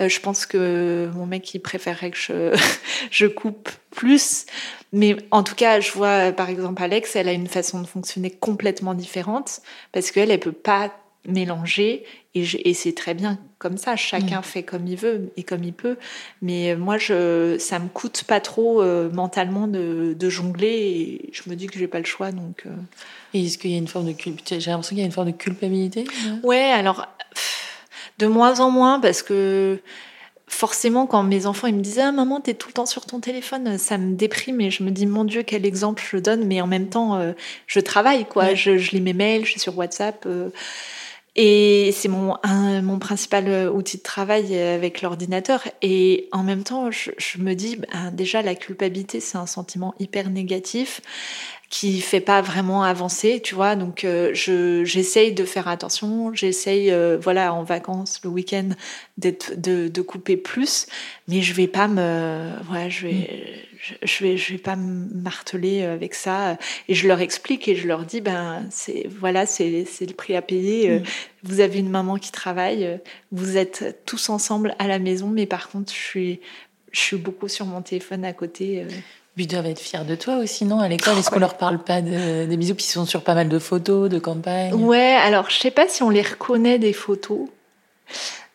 Euh, je pense que mon mec, il préférerait que je, je coupe plus. Mais en tout cas, je vois, par exemple, Alex, elle a une façon de fonctionner complètement différente parce qu'elle, elle peut pas mélanger et, et c'est très bien comme ça. Chacun mm. fait comme il veut et comme il peut. Mais moi, je, ça me coûte pas trop euh, mentalement de, de, jongler et je me dis que j'ai pas le choix. Donc. Euh. Et est-ce qu'il y a une forme de culpabilité J'ai l'impression qu'il y a une forme de culpabilité. Ouais, alors de moins en moins parce que forcément, quand mes enfants ils me disaient ah, Maman, t'es tout le temps sur ton téléphone, ça me déprime et je me dis Mon Dieu, quel exemple je donne, mais en même temps, euh, je travaille, quoi. Je, je, lis mes mails, je suis sur WhatsApp. Euh, et c'est mon, mon principal euh, outil de travail avec l'ordinateur. Et en même temps, je, je me dis, ben, déjà, la culpabilité, c'est un sentiment hyper négatif qui fait pas vraiment avancer, tu vois. Donc, euh, je j'essaye de faire attention, j'essaye, euh, voilà, en vacances, le week-end, d'être de, de, couper plus, mais je vais pas me, voilà, je vais, je, vais, je vais pas me marteler avec ça. Et je leur explique et je leur dis, ben, c'est, voilà, c'est, c'est le prix à payer. Mm. Vous avez une maman qui travaille, vous êtes tous ensemble à la maison, mais par contre, je suis, je suis beaucoup sur mon téléphone à côté. Ils doivent être fiers de toi aussi, non À l'école, est-ce qu'on leur parle pas des bisous Puis ils sont sur pas mal de photos, de campagnes? Ouais, alors je sais pas si on les reconnaît des photos.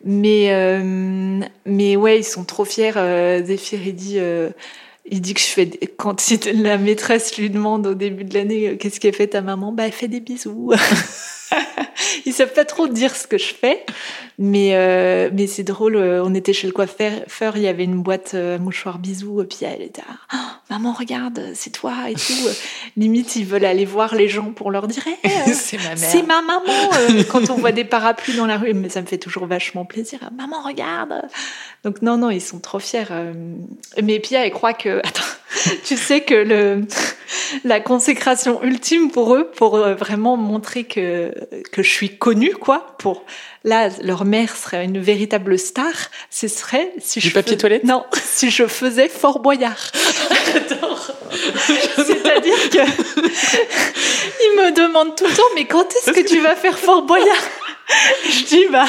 Mais, euh, mais ouais, ils sont trop fiers. Euh, Zéphir, il dit, euh, il dit que je fais. Quand la maîtresse lui demande au début de l'année euh, qu'est-ce qu'elle fait ta maman, bah elle fait des bisous. ils savent pas trop dire ce que je fais, mais euh, mais c'est drôle. Euh, on était chez le coiffeur, il y avait une boîte euh, mouchoir bisous, et puis elle était là, oh, maman regarde, c'est toi et tout. Limite ils veulent aller voir les gens pour leur dire, c'est ma mère, c'est ma maman. quand on voit des parapluies dans la rue, mais ça me fait toujours vachement plaisir. Maman regarde. Donc non non ils sont trop fiers. Mais Pia elle croit que attends, tu sais que le la consécration ultime pour eux, pour vraiment montrer que que je suis connue, quoi. Pour là, leur mère serait une véritable star. Ce serait si du je papier toilette? Non, si je faisais Fort Boyard. J'adore. C'est-à-dire que ils me demandent tout le temps, mais quand est-ce que tu vas faire Fort Boyard? Je dis bah.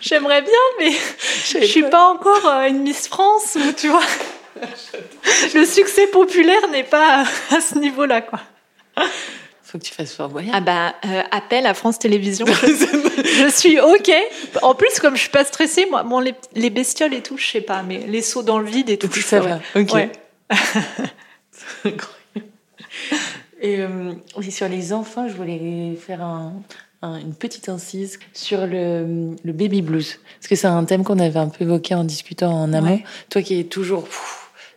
J'aimerais bien, mais je suis pas encore euh, une Miss France, ou tu vois. Le succès populaire n'est pas à ce niveau-là, quoi faut que tu fasses Fort Boyard. Ah bah, euh, appel à France Télévisions. je suis OK. En plus, comme je suis pas stressée, moi, bon, les, bestioles et tout, je sais pas, mais les sauts dans le vide et tout, ça va. OK. et euh, sur les enfants, je voulais faire une petite incise sur le, baby blues. Parce que c'est un thème qu'on avait un peu évoqué en discutant en amont. Toi qui es toujours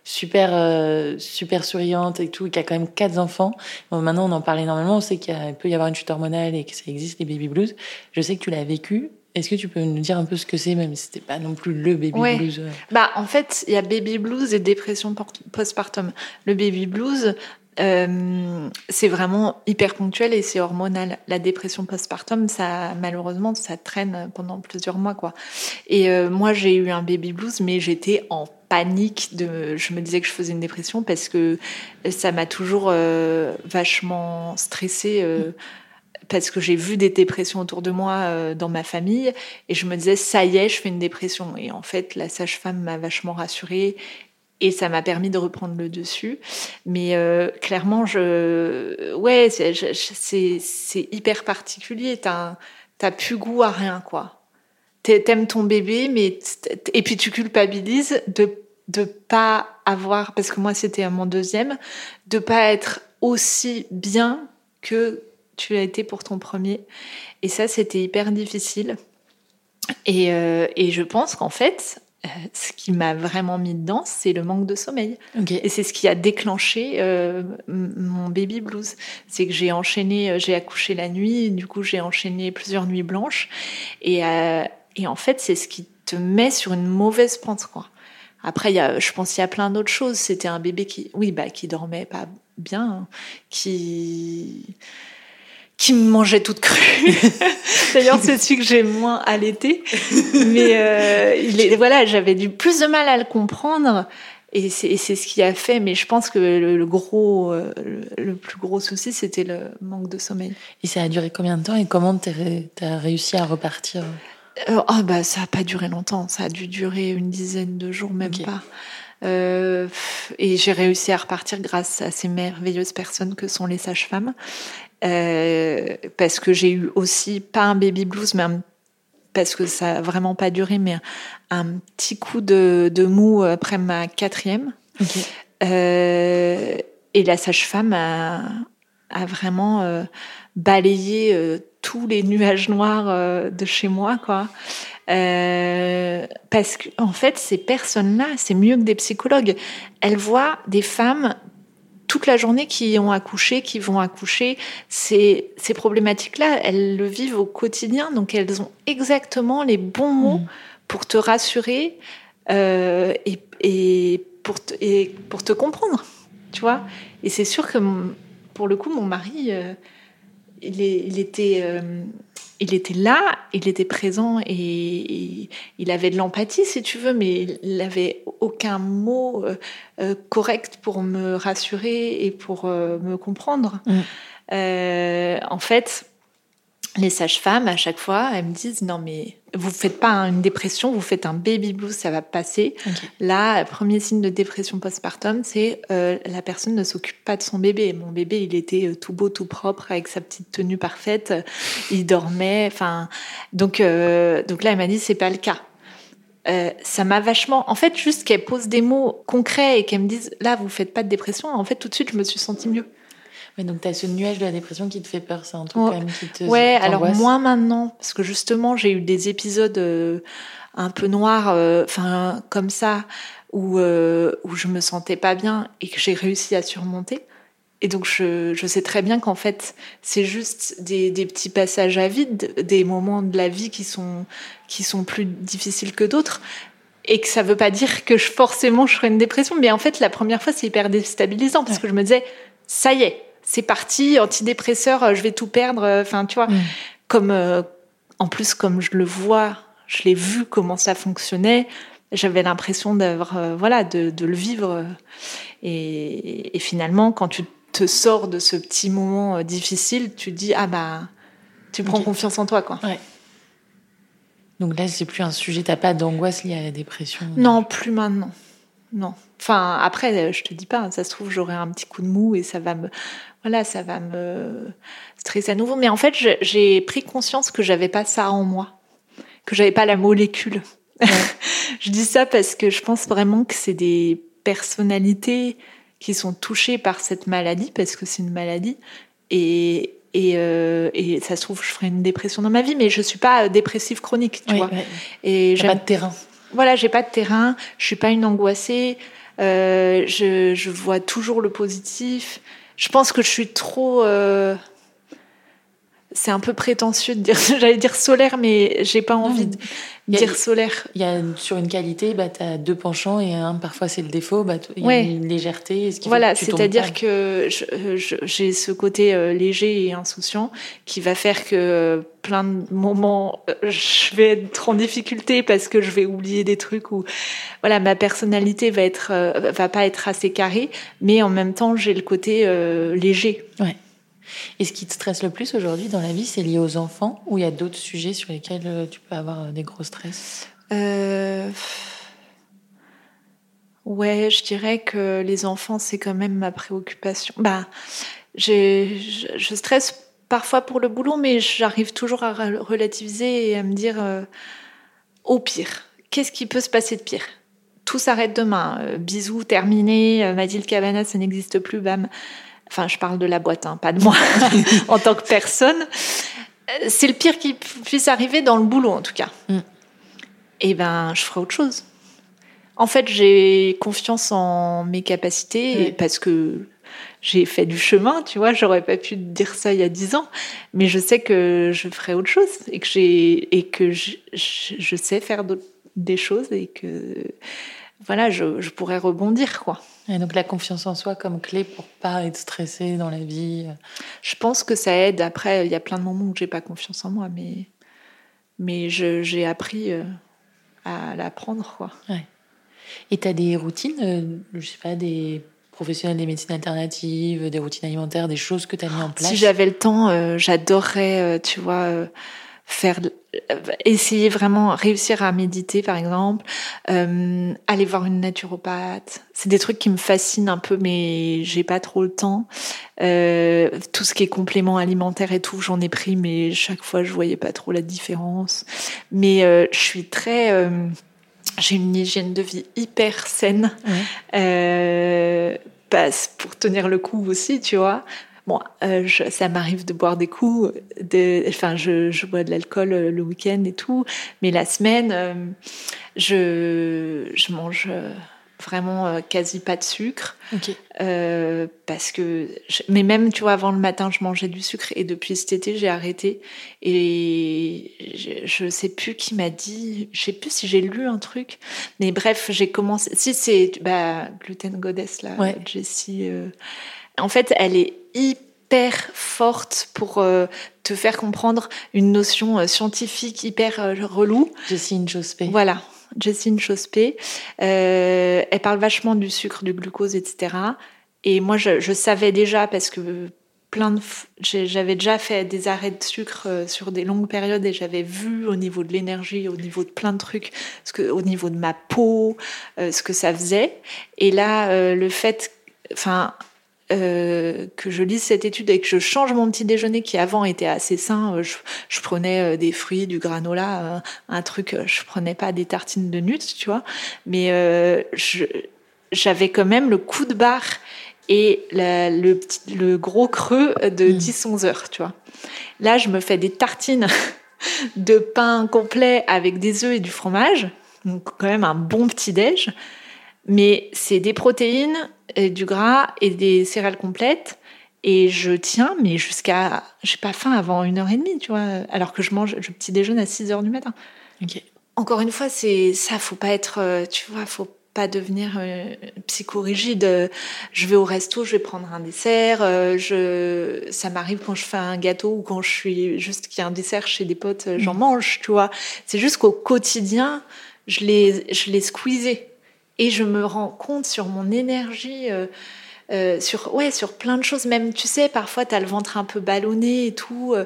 super euh, super souriante et tout, qui a quand même quatre enfants. maintenant, on en parle énormément. On sait qu'il peut y avoir une chute hormonale et que ça existe les baby blues. Je sais que tu l'as vécu. Est-ce que tu peux nous dire un peu ce que c'est, même si c'était pas non plus le baby blues Bah, en fait, il y a baby blues et dépression postpartum. Le baby blues, euh, c'est vraiment hyper ponctuel et c'est hormonal. La dépression postpartum, ça malheureusement, ça traîne pendant plusieurs mois, quoi. Et euh, moi, j'ai eu un baby blues, mais j'étais en panique de je me disais que je faisais une dépression parce que ça m'a toujours euh, vachement stressée parce que j'ai vu des dépressions autour de moi dans ma famille et je me disais ça y est je fais une dépression et en fait la sage-femme m'a vachement rassurée et ça m'a permis de reprendre le dessus mais clairement je ouais c'est hyper particulier t'as t'as plus goût à rien quoi t'aimes ton bébé, mais et puis tu culpabilises de de pas avoir, parce que moi c'était mon deuxième, de pas être aussi bien que tu as été pour ton premier. Et ça, c'était hyper difficile. Et, euh, et je pense qu'en fait, euh, ce qui m'a vraiment mis dedans, c'est le manque de sommeil. Et c'est ce qui a déclenché euh, mon baby blues. C'est que j'ai enchaîné, j'ai accouché la nuit, du coup j'ai enchaîné plusieurs nuits blanches. Et, et en fait, c'est ce qui te met sur une mauvaise pente, quoi. Après, y a, je pense qu'il y a plein d'autres choses. C'était un bébé qui, oui, bah, qui dormait pas bien, hein, qui qui me mangeait toute crue. D'ailleurs, c'est celui que j'ai moins allaité. Mais euh, il est, voilà, j'avais du plus de mal à le comprendre. Et c'est ce qui a fait, mais je pense que le, gros, euh, le, plus gros souci, c'était le manque de sommeil. Et ça a duré combien de temps et comment tu as réussi à repartir? Euh, oh, bah, ça n'a pas duré longtemps, ça a dû durer une dizaine de jours, même pas. Euh, et j'ai réussi à repartir grâce à ces merveilleuses personnes que sont les sages-femmes. Euh, parce que j'ai eu aussi, pas un baby blues, mais parce que ça a vraiment pas duré, mais un, petit coup de, de, mou après ma quatrième. Euh, et la sage-femme a, a vraiment euh, balayé tous les nuages noirs de chez moi, quoi. parce que en fait, ces personnes-là, c'est mieux que des psychologues. Elles voient des femmes toute la journée qui ont accouché, qui vont accoucher. Ces, ces problématiques-là, elles le vivent au quotidien, donc elles ont exactement les bons mots mmh. pour te rassurer et, et, pour te, et pour te comprendre, tu vois. Et c'est sûr que pour le coup, mon mari, euh, il, était, euh, il était là, il était présent et, il avait de l'empathie, si tu veux, mais il n'avait aucun mot euh, correct pour me rassurer et pour me comprendre. Mm. en fait, les sages-femmes, à chaque fois, elles me disent non mais vous faites pas une dépression, vous faites un baby blues, ça va passer. Là, premier signe de dépression postpartum, c'est euh, la personne ne s'occupe pas de son bébé. Mon bébé, il était euh, tout beau, tout propre, avec sa petite tenue parfaite, il dormait. Enfin, donc euh, donc là, elle m'a dit c'est pas le cas. ça m'a vachement. En fait, juste qu'elle pose des mots concrets et qu'elle me dise là, vous faites pas de dépression. En fait, tout de suite, je me suis sentie mieux donc tu as ce nuage de la dépression qui te fait peur, c'est un truc ouais. quand même qui te. Ouais, alors moins maintenant, parce que justement j'ai eu des épisodes euh, un peu noirs, euh, enfin comme ça, où, euh, où je me sentais pas bien et que j'ai réussi à surmonter. Et donc je, je sais très bien qu'en fait c'est juste des, des, petits passages à vide, des moments de la vie qui sont, qui sont plus difficiles que d'autres et que ça veut pas dire que je, forcément je ferai une dépression. Mais en fait, la première fois, c'est hyper déstabilisant parce que je me disais, ça y est, c'est parti, antidépresseur, euh, je vais tout perdre. Euh, enfin, tu vois, mm. comme euh, en plus comme je le vois, je l'ai vu comment ça fonctionnait. J'avais l'impression d'avoir, voilà, de, le vivre. Et, finalement, quand tu te sors de ce petit moment difficile, tu dis ah bah, tu prends confiance en toi, quoi. Donc là, c'est plus un sujet. T'as pas d'angoisse liée à la dépression Non, plus maintenant. Non. Enfin, après, je te dis pas, ça se trouve, j'aurai un petit coup de mou et ça va me, voilà, ça va me stresser à nouveau. Mais en fait, j'ai pris conscience que j'avais pas ça en moi, que j'avais pas la molécule. je dis ça parce que je pense vraiment que c'est des personnalités qui sont touchées par cette maladie, parce que c'est une maladie. Et, et, euh, et, ça se trouve, je ferai une dépression dans ma vie, mais je suis pas dépressive chronique, tu vois. Et j'ai pas de terrain. Voilà, j'ai pas de terrain. Je suis pas une angoissée. Euh, je, je, vois toujours le positif je pense que je suis trop. Euh, c'est un peu prétentieux de dire, j'allais dire solaire, mais j'ai pas envie de dire solaire. Il y a sur une qualité, bah, tu as deux penchants et un, parfois c'est le défaut, bah, il y a une légèreté. Ce voilà, c'est-à-dire que j'ai ce côté euh, léger et insouciant qui va faire que euh, plein de moments, je vais être en difficulté parce que je vais oublier des trucs ou voilà, ma personnalité va être, va pas être assez carrée, mais en même temps, j'ai le côté léger. Ouais. Et ce qui te stresse le plus aujourd'hui dans la vie, c'est lié aux enfants ou il y a d'autres sujets sur lesquels euh, tu peux avoir euh, des gros stress? Euh... Ouais, je dirais que les enfants, c'est quand même ma préoccupation. Bah, je stresse parfois pour le boulot, mais j'arrive toujours à relativiser et à me dire, euh, au pire, qu'est-ce qui peut se passer de pire? Tout s'arrête demain. bisous, terminé. Mathilde Cabana, ça n'existe plus. Bam. Enfin, je parle de la boîte, hein, pas de moi en tant que personne. Euh, c'est le pire qui puisse arriver dans le boulot, en tout cas. Mm. Et eh ben, je ferai autre chose. En fait, j'ai confiance en mes capacités parce que j'ai fait du chemin, tu vois. J'aurais pas pu dire ça il y a dix ans, mais je sais que je ferai autre chose et que j'ai et que je, je, sais faire des choses et que voilà, je, je pourrais rebondir, quoi. Et donc la confiance en soi comme clé pour pas être stressé dans la vie. Euh. Je pense que ça aide. Après, il y a plein de moments où j'ai pas confiance en moi, mais mais j'ai appris euh, à l'apprendre quoi. Ouais. Et tu as des routines, euh, je sais pas, des professionnels des médecines alternatives, des routines alimentaires, des choses que tu as mis en place? Si j'avais le temps, j'adorerais, tu vois faire essayer vraiment réussir à méditer par exemple euh, aller voir une naturopathe. C'est des trucs qui me fascinent un peu mais j'ai pas trop le temps. Euh, tout ce qui est complément alimentaire et tout j'en ai pris mais chaque fois je voyais pas trop la différence. Mais euh, je suis très euh, j'ai une hygiène de vie hyper saine. Ouais. Euh, pour tenir le coup aussi tu vois Bon, euh, je, ça m'arrive de boire des coups, de, enfin, je, je bois de l'alcool euh, le week-end et tout, mais la semaine, euh, je, je mange vraiment euh, quasi pas de sucre. Parce que, mais même, tu vois, avant le matin, je mangeais du sucre et depuis cet été, j'ai arrêté. Et je, je sais plus qui m'a dit, je sais plus si j'ai lu un truc, mais bref, j'ai commencé. Si c'est bah, Gluten Goddess, là, Ouais. Jessie. En fait, elle est hyper forte pour euh, te faire comprendre une notion euh, scientifique hyper euh, relou. Jessie Inchospé. Voilà, Jessine Chospé. Euh, elle parle vachement du sucre, du glucose, etc. Et moi, je, je savais déjà parce que plein de, j'avais déjà fait des arrêts de sucre sur des longues périodes et j'avais vu au niveau de l'énergie, au niveau de plein de trucs, ce que, au niveau de ma peau, ce que ça faisait. Et là, le fait, enfin. Euh, que je lise cette étude et que je change mon petit déjeuner qui avant était assez sain, euh, je, je prenais euh, des fruits, du granola, un truc, je prenais pas des tartines de nuts, tu vois, mais euh, j'avais quand même le coup de barre et la- le, petit, le gros creux de Mm. 10-11 heures, tu vois. Là, je me fais des tartines de pain complet avec des œufs et du fromage, donc quand même un bon petit déj, mais c'est des protéines, et du gras et des céréales complètes. Et je tiens, mais jusqu'à, j'ai pas faim avant une heure et demie, tu vois, alors que je mange, je petit déjeune à 6 heures du matin. Ok. Encore une fois, c'est ça, faut pas être, euh, tu vois, faut pas devenir euh, psychorigide. Je vais au resto, je vais prendre un dessert. euh, je, ça m'arrive quand je fais un gâteau ou quand je suis juste qu'il y a un dessert chez des potes, j'en mange, tu vois. C'est juste qu'au quotidien, je l'ai, je l'ai squeezé et je me rends compte sur mon énergie. euh, euh, sur ouais sur plein de choses même tu sais parfois tu as le ventre un peu ballonné et tout euh,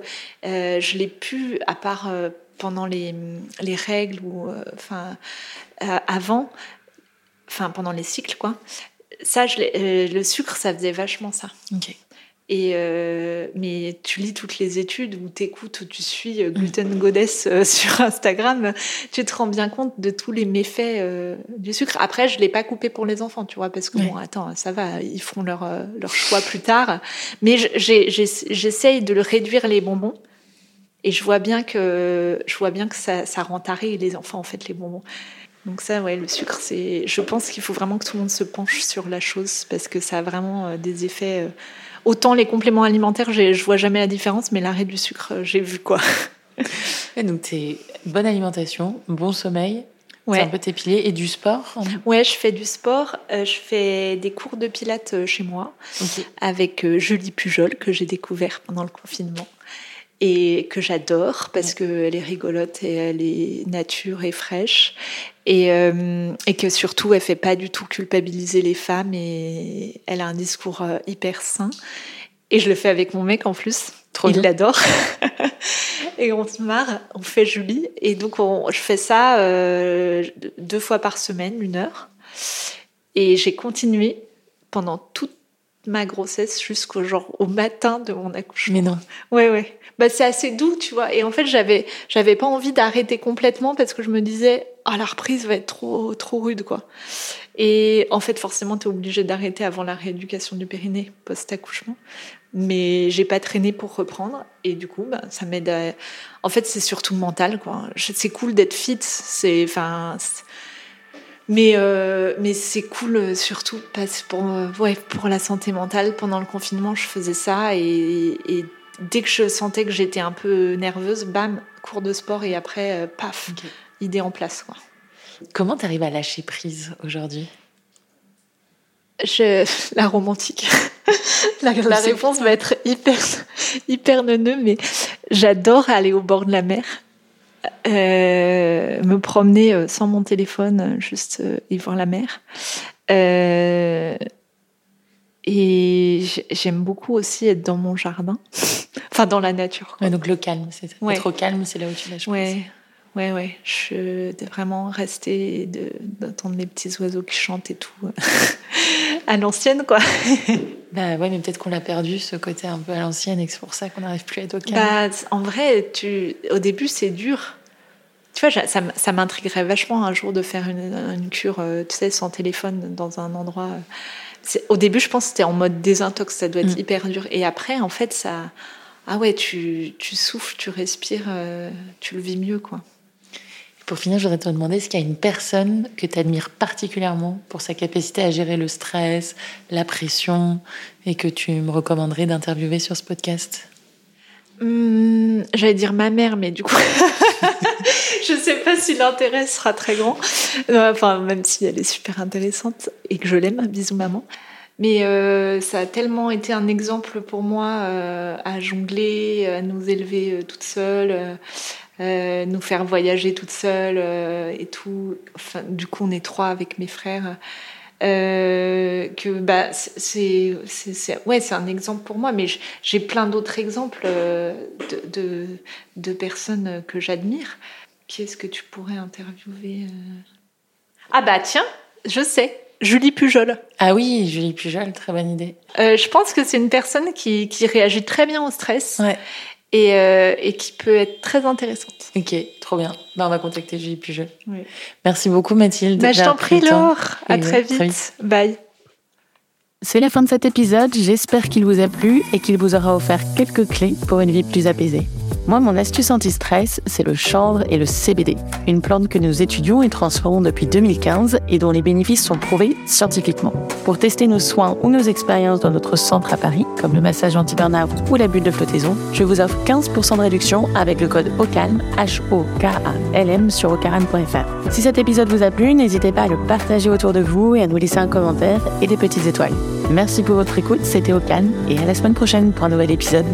je l'ai pu à part pendant les, les règles ou enfin avant enfin pendant les cycles quoi ça le sucre ça faisait vachement ça Ok. Et euh, mais tu lis toutes les études ou t'écoutes ou tu suis euh, Gluten Goddess euh, sur Instagram, tu te rends bien compte de tous les méfaits euh, du sucre. Après, je l'ai pas coupé pour les enfants, tu vois, parce que Ouais. bon, attends, ça va, ils feront leur leur choix plus tard. Mais j'essaye de le réduire les bonbons. Et je vois bien que je vois bien que ça, ça rend taré les enfants en fait les bonbons. Donc ça, ouais, le sucre, c'est. Je pense qu'il faut vraiment que tout le monde se penche sur la chose parce que ça a vraiment des effets. Autant les compléments alimentaires, je vois jamais la différence, mais l'arrêt du sucre, euh, j'ai vu quoi. Donc, t'es bonne alimentation, bon sommeil, Ouais. c'est un peu tes piliers et du sport. Ouais, je fais du sport, euh, je fais des cours de pilates euh, chez moi avec euh, Julie Pujol que j'ai découvert pendant le confinement et que j'adore parce qu'elle est rigolote et elle est nature et fraîche et, euh, et que surtout elle fait pas du tout culpabiliser les femmes et elle a un discours euh, hyper sain et je le fais avec mon mec en plus. Trop Il l'adore. et on se marre, on fait Julie. Et donc, on- je fais ça euh, deux fois par semaine, une heure. Et j'ai continué pendant toute ma grossesse jusqu'au genre au matin de mon accouchement. Mais non. Ouais, ouais. Bah, c'est assez doux, tu vois. Et en fait, j'avais, j'avais pas envie d'arrêter complètement parce que je me disais, ah, la reprise va être trop, trop rude, quoi. Et en fait, forcément, tu es obligé d'arrêter avant la rééducation du périnée post-accouchement. Mais j'ai pas traîné pour reprendre. Et du coup, bah, ça m'aide à... En fait, c'est surtout mental, quoi. C'est cool d'être fit. C'est, enfin, mais, euh, mais c'est cool euh, surtout parce pour, euh, ouais, pour la santé mentale. Pendant le confinement, je faisais ça et, dès que je sentais que j'étais un peu nerveuse, bam, cours de sport et après, paf. Idée en place. Quoi. Comment t'arrives à lâcher prise aujourd'hui? Je, la romantique. la, réponse va être hyper, hyper neuneux, mais j'adore aller au bord de la mer. Euh, me promener euh, sans mon téléphone, euh, juste euh, y voir la mer. Euh, et j'aime beaucoup aussi être dans mon jardin, enfin dans la nature. Ouais, Donc le calme, c'est. Ouais. Être au calme, c'est là où tu lâches prise. Ouais, ouais, ouais. Je de vraiment rester et de d'entendre les petits oiseaux qui chantent et tout à l'ancienne, quoi. Bah ouais, mais peut-être qu'on l'a perdu, ce côté un peu à l'ancienne, et que c'est pour ça qu'on n'arrive plus à être au calme. Bah, en vrai, tu, au début, c'est dur. Tu vois, ça, ça m'intriguerait vachement un jour de faire une, une cure, euh, tu sais, sans téléphone dans un endroit. euh. au début, je pense que c'était en mode désintox, ça doit être Mm. hyper dur. Et après, en fait, ça. Ah ouais, tu, tu souffles, tu respires, euh, tu le vis mieux, quoi. Pour finir, je voudrais te demander est-ce qu'il y a une personne que tu admires particulièrement pour sa capacité à gérer le stress, la pression, et que tu me recommanderais d'interviewer sur ce podcast? Hum, J'allais dire ma mère, mais du coup, je sais pas si l'intérêt sera très grand. Euh, Enfin, même si elle est super intéressante et que je l'aime, bisous maman. Mais euh, ça a tellement été un exemple pour moi euh, à jongler, à nous élever euh, toutes seules, euh, nous faire voyager toutes seules euh, et tout. Enfin, du coup, on est trois avec mes frères. Euh, que bah c'est c'est c'est- ouais c'est un exemple pour moi mais j'ai plein d'autres exemples de, de de personnes que j'admire qui est-ce que tu pourrais interviewer ah bah tiens je sais Julie Pujol Ah oui, Julie Pujol, très bonne idée. Euh, je pense que c'est une personne qui qui réagit très bien au stress Ouais. Et euh, et qui peut être très intéressante Ok, trop bien. On va contacter Julie Pujol. Oui. Merci beaucoup Mathilde. bah, je t'en prie. Laure à très vite bye C'est la fin de cet épisode, j'espère qu'il vous a plu et qu'il vous aura offert quelques clés pour une vie plus apaisée. Moi, mon astuce anti-stress, c'est le chanvre et le CBD, une plante que nous étudions et transformons depuis 2015 et dont les bénéfices sont prouvés scientifiquement. Pour tester nos soins ou nos expériences dans notre centre à Paris, comme le massage anti-burnout ou la bulle de flottaison, je vous offre 15% de réduction avec le code OCALM, H-O-K-A-L-M sur ocaran.fr. Si cet épisode vous a plu, n'hésitez pas à le partager autour de vous et à nous laisser un commentaire et des petites étoiles. Merci pour votre écoute, c'était Au Calme et à la semaine prochaine pour un nouvel épisode.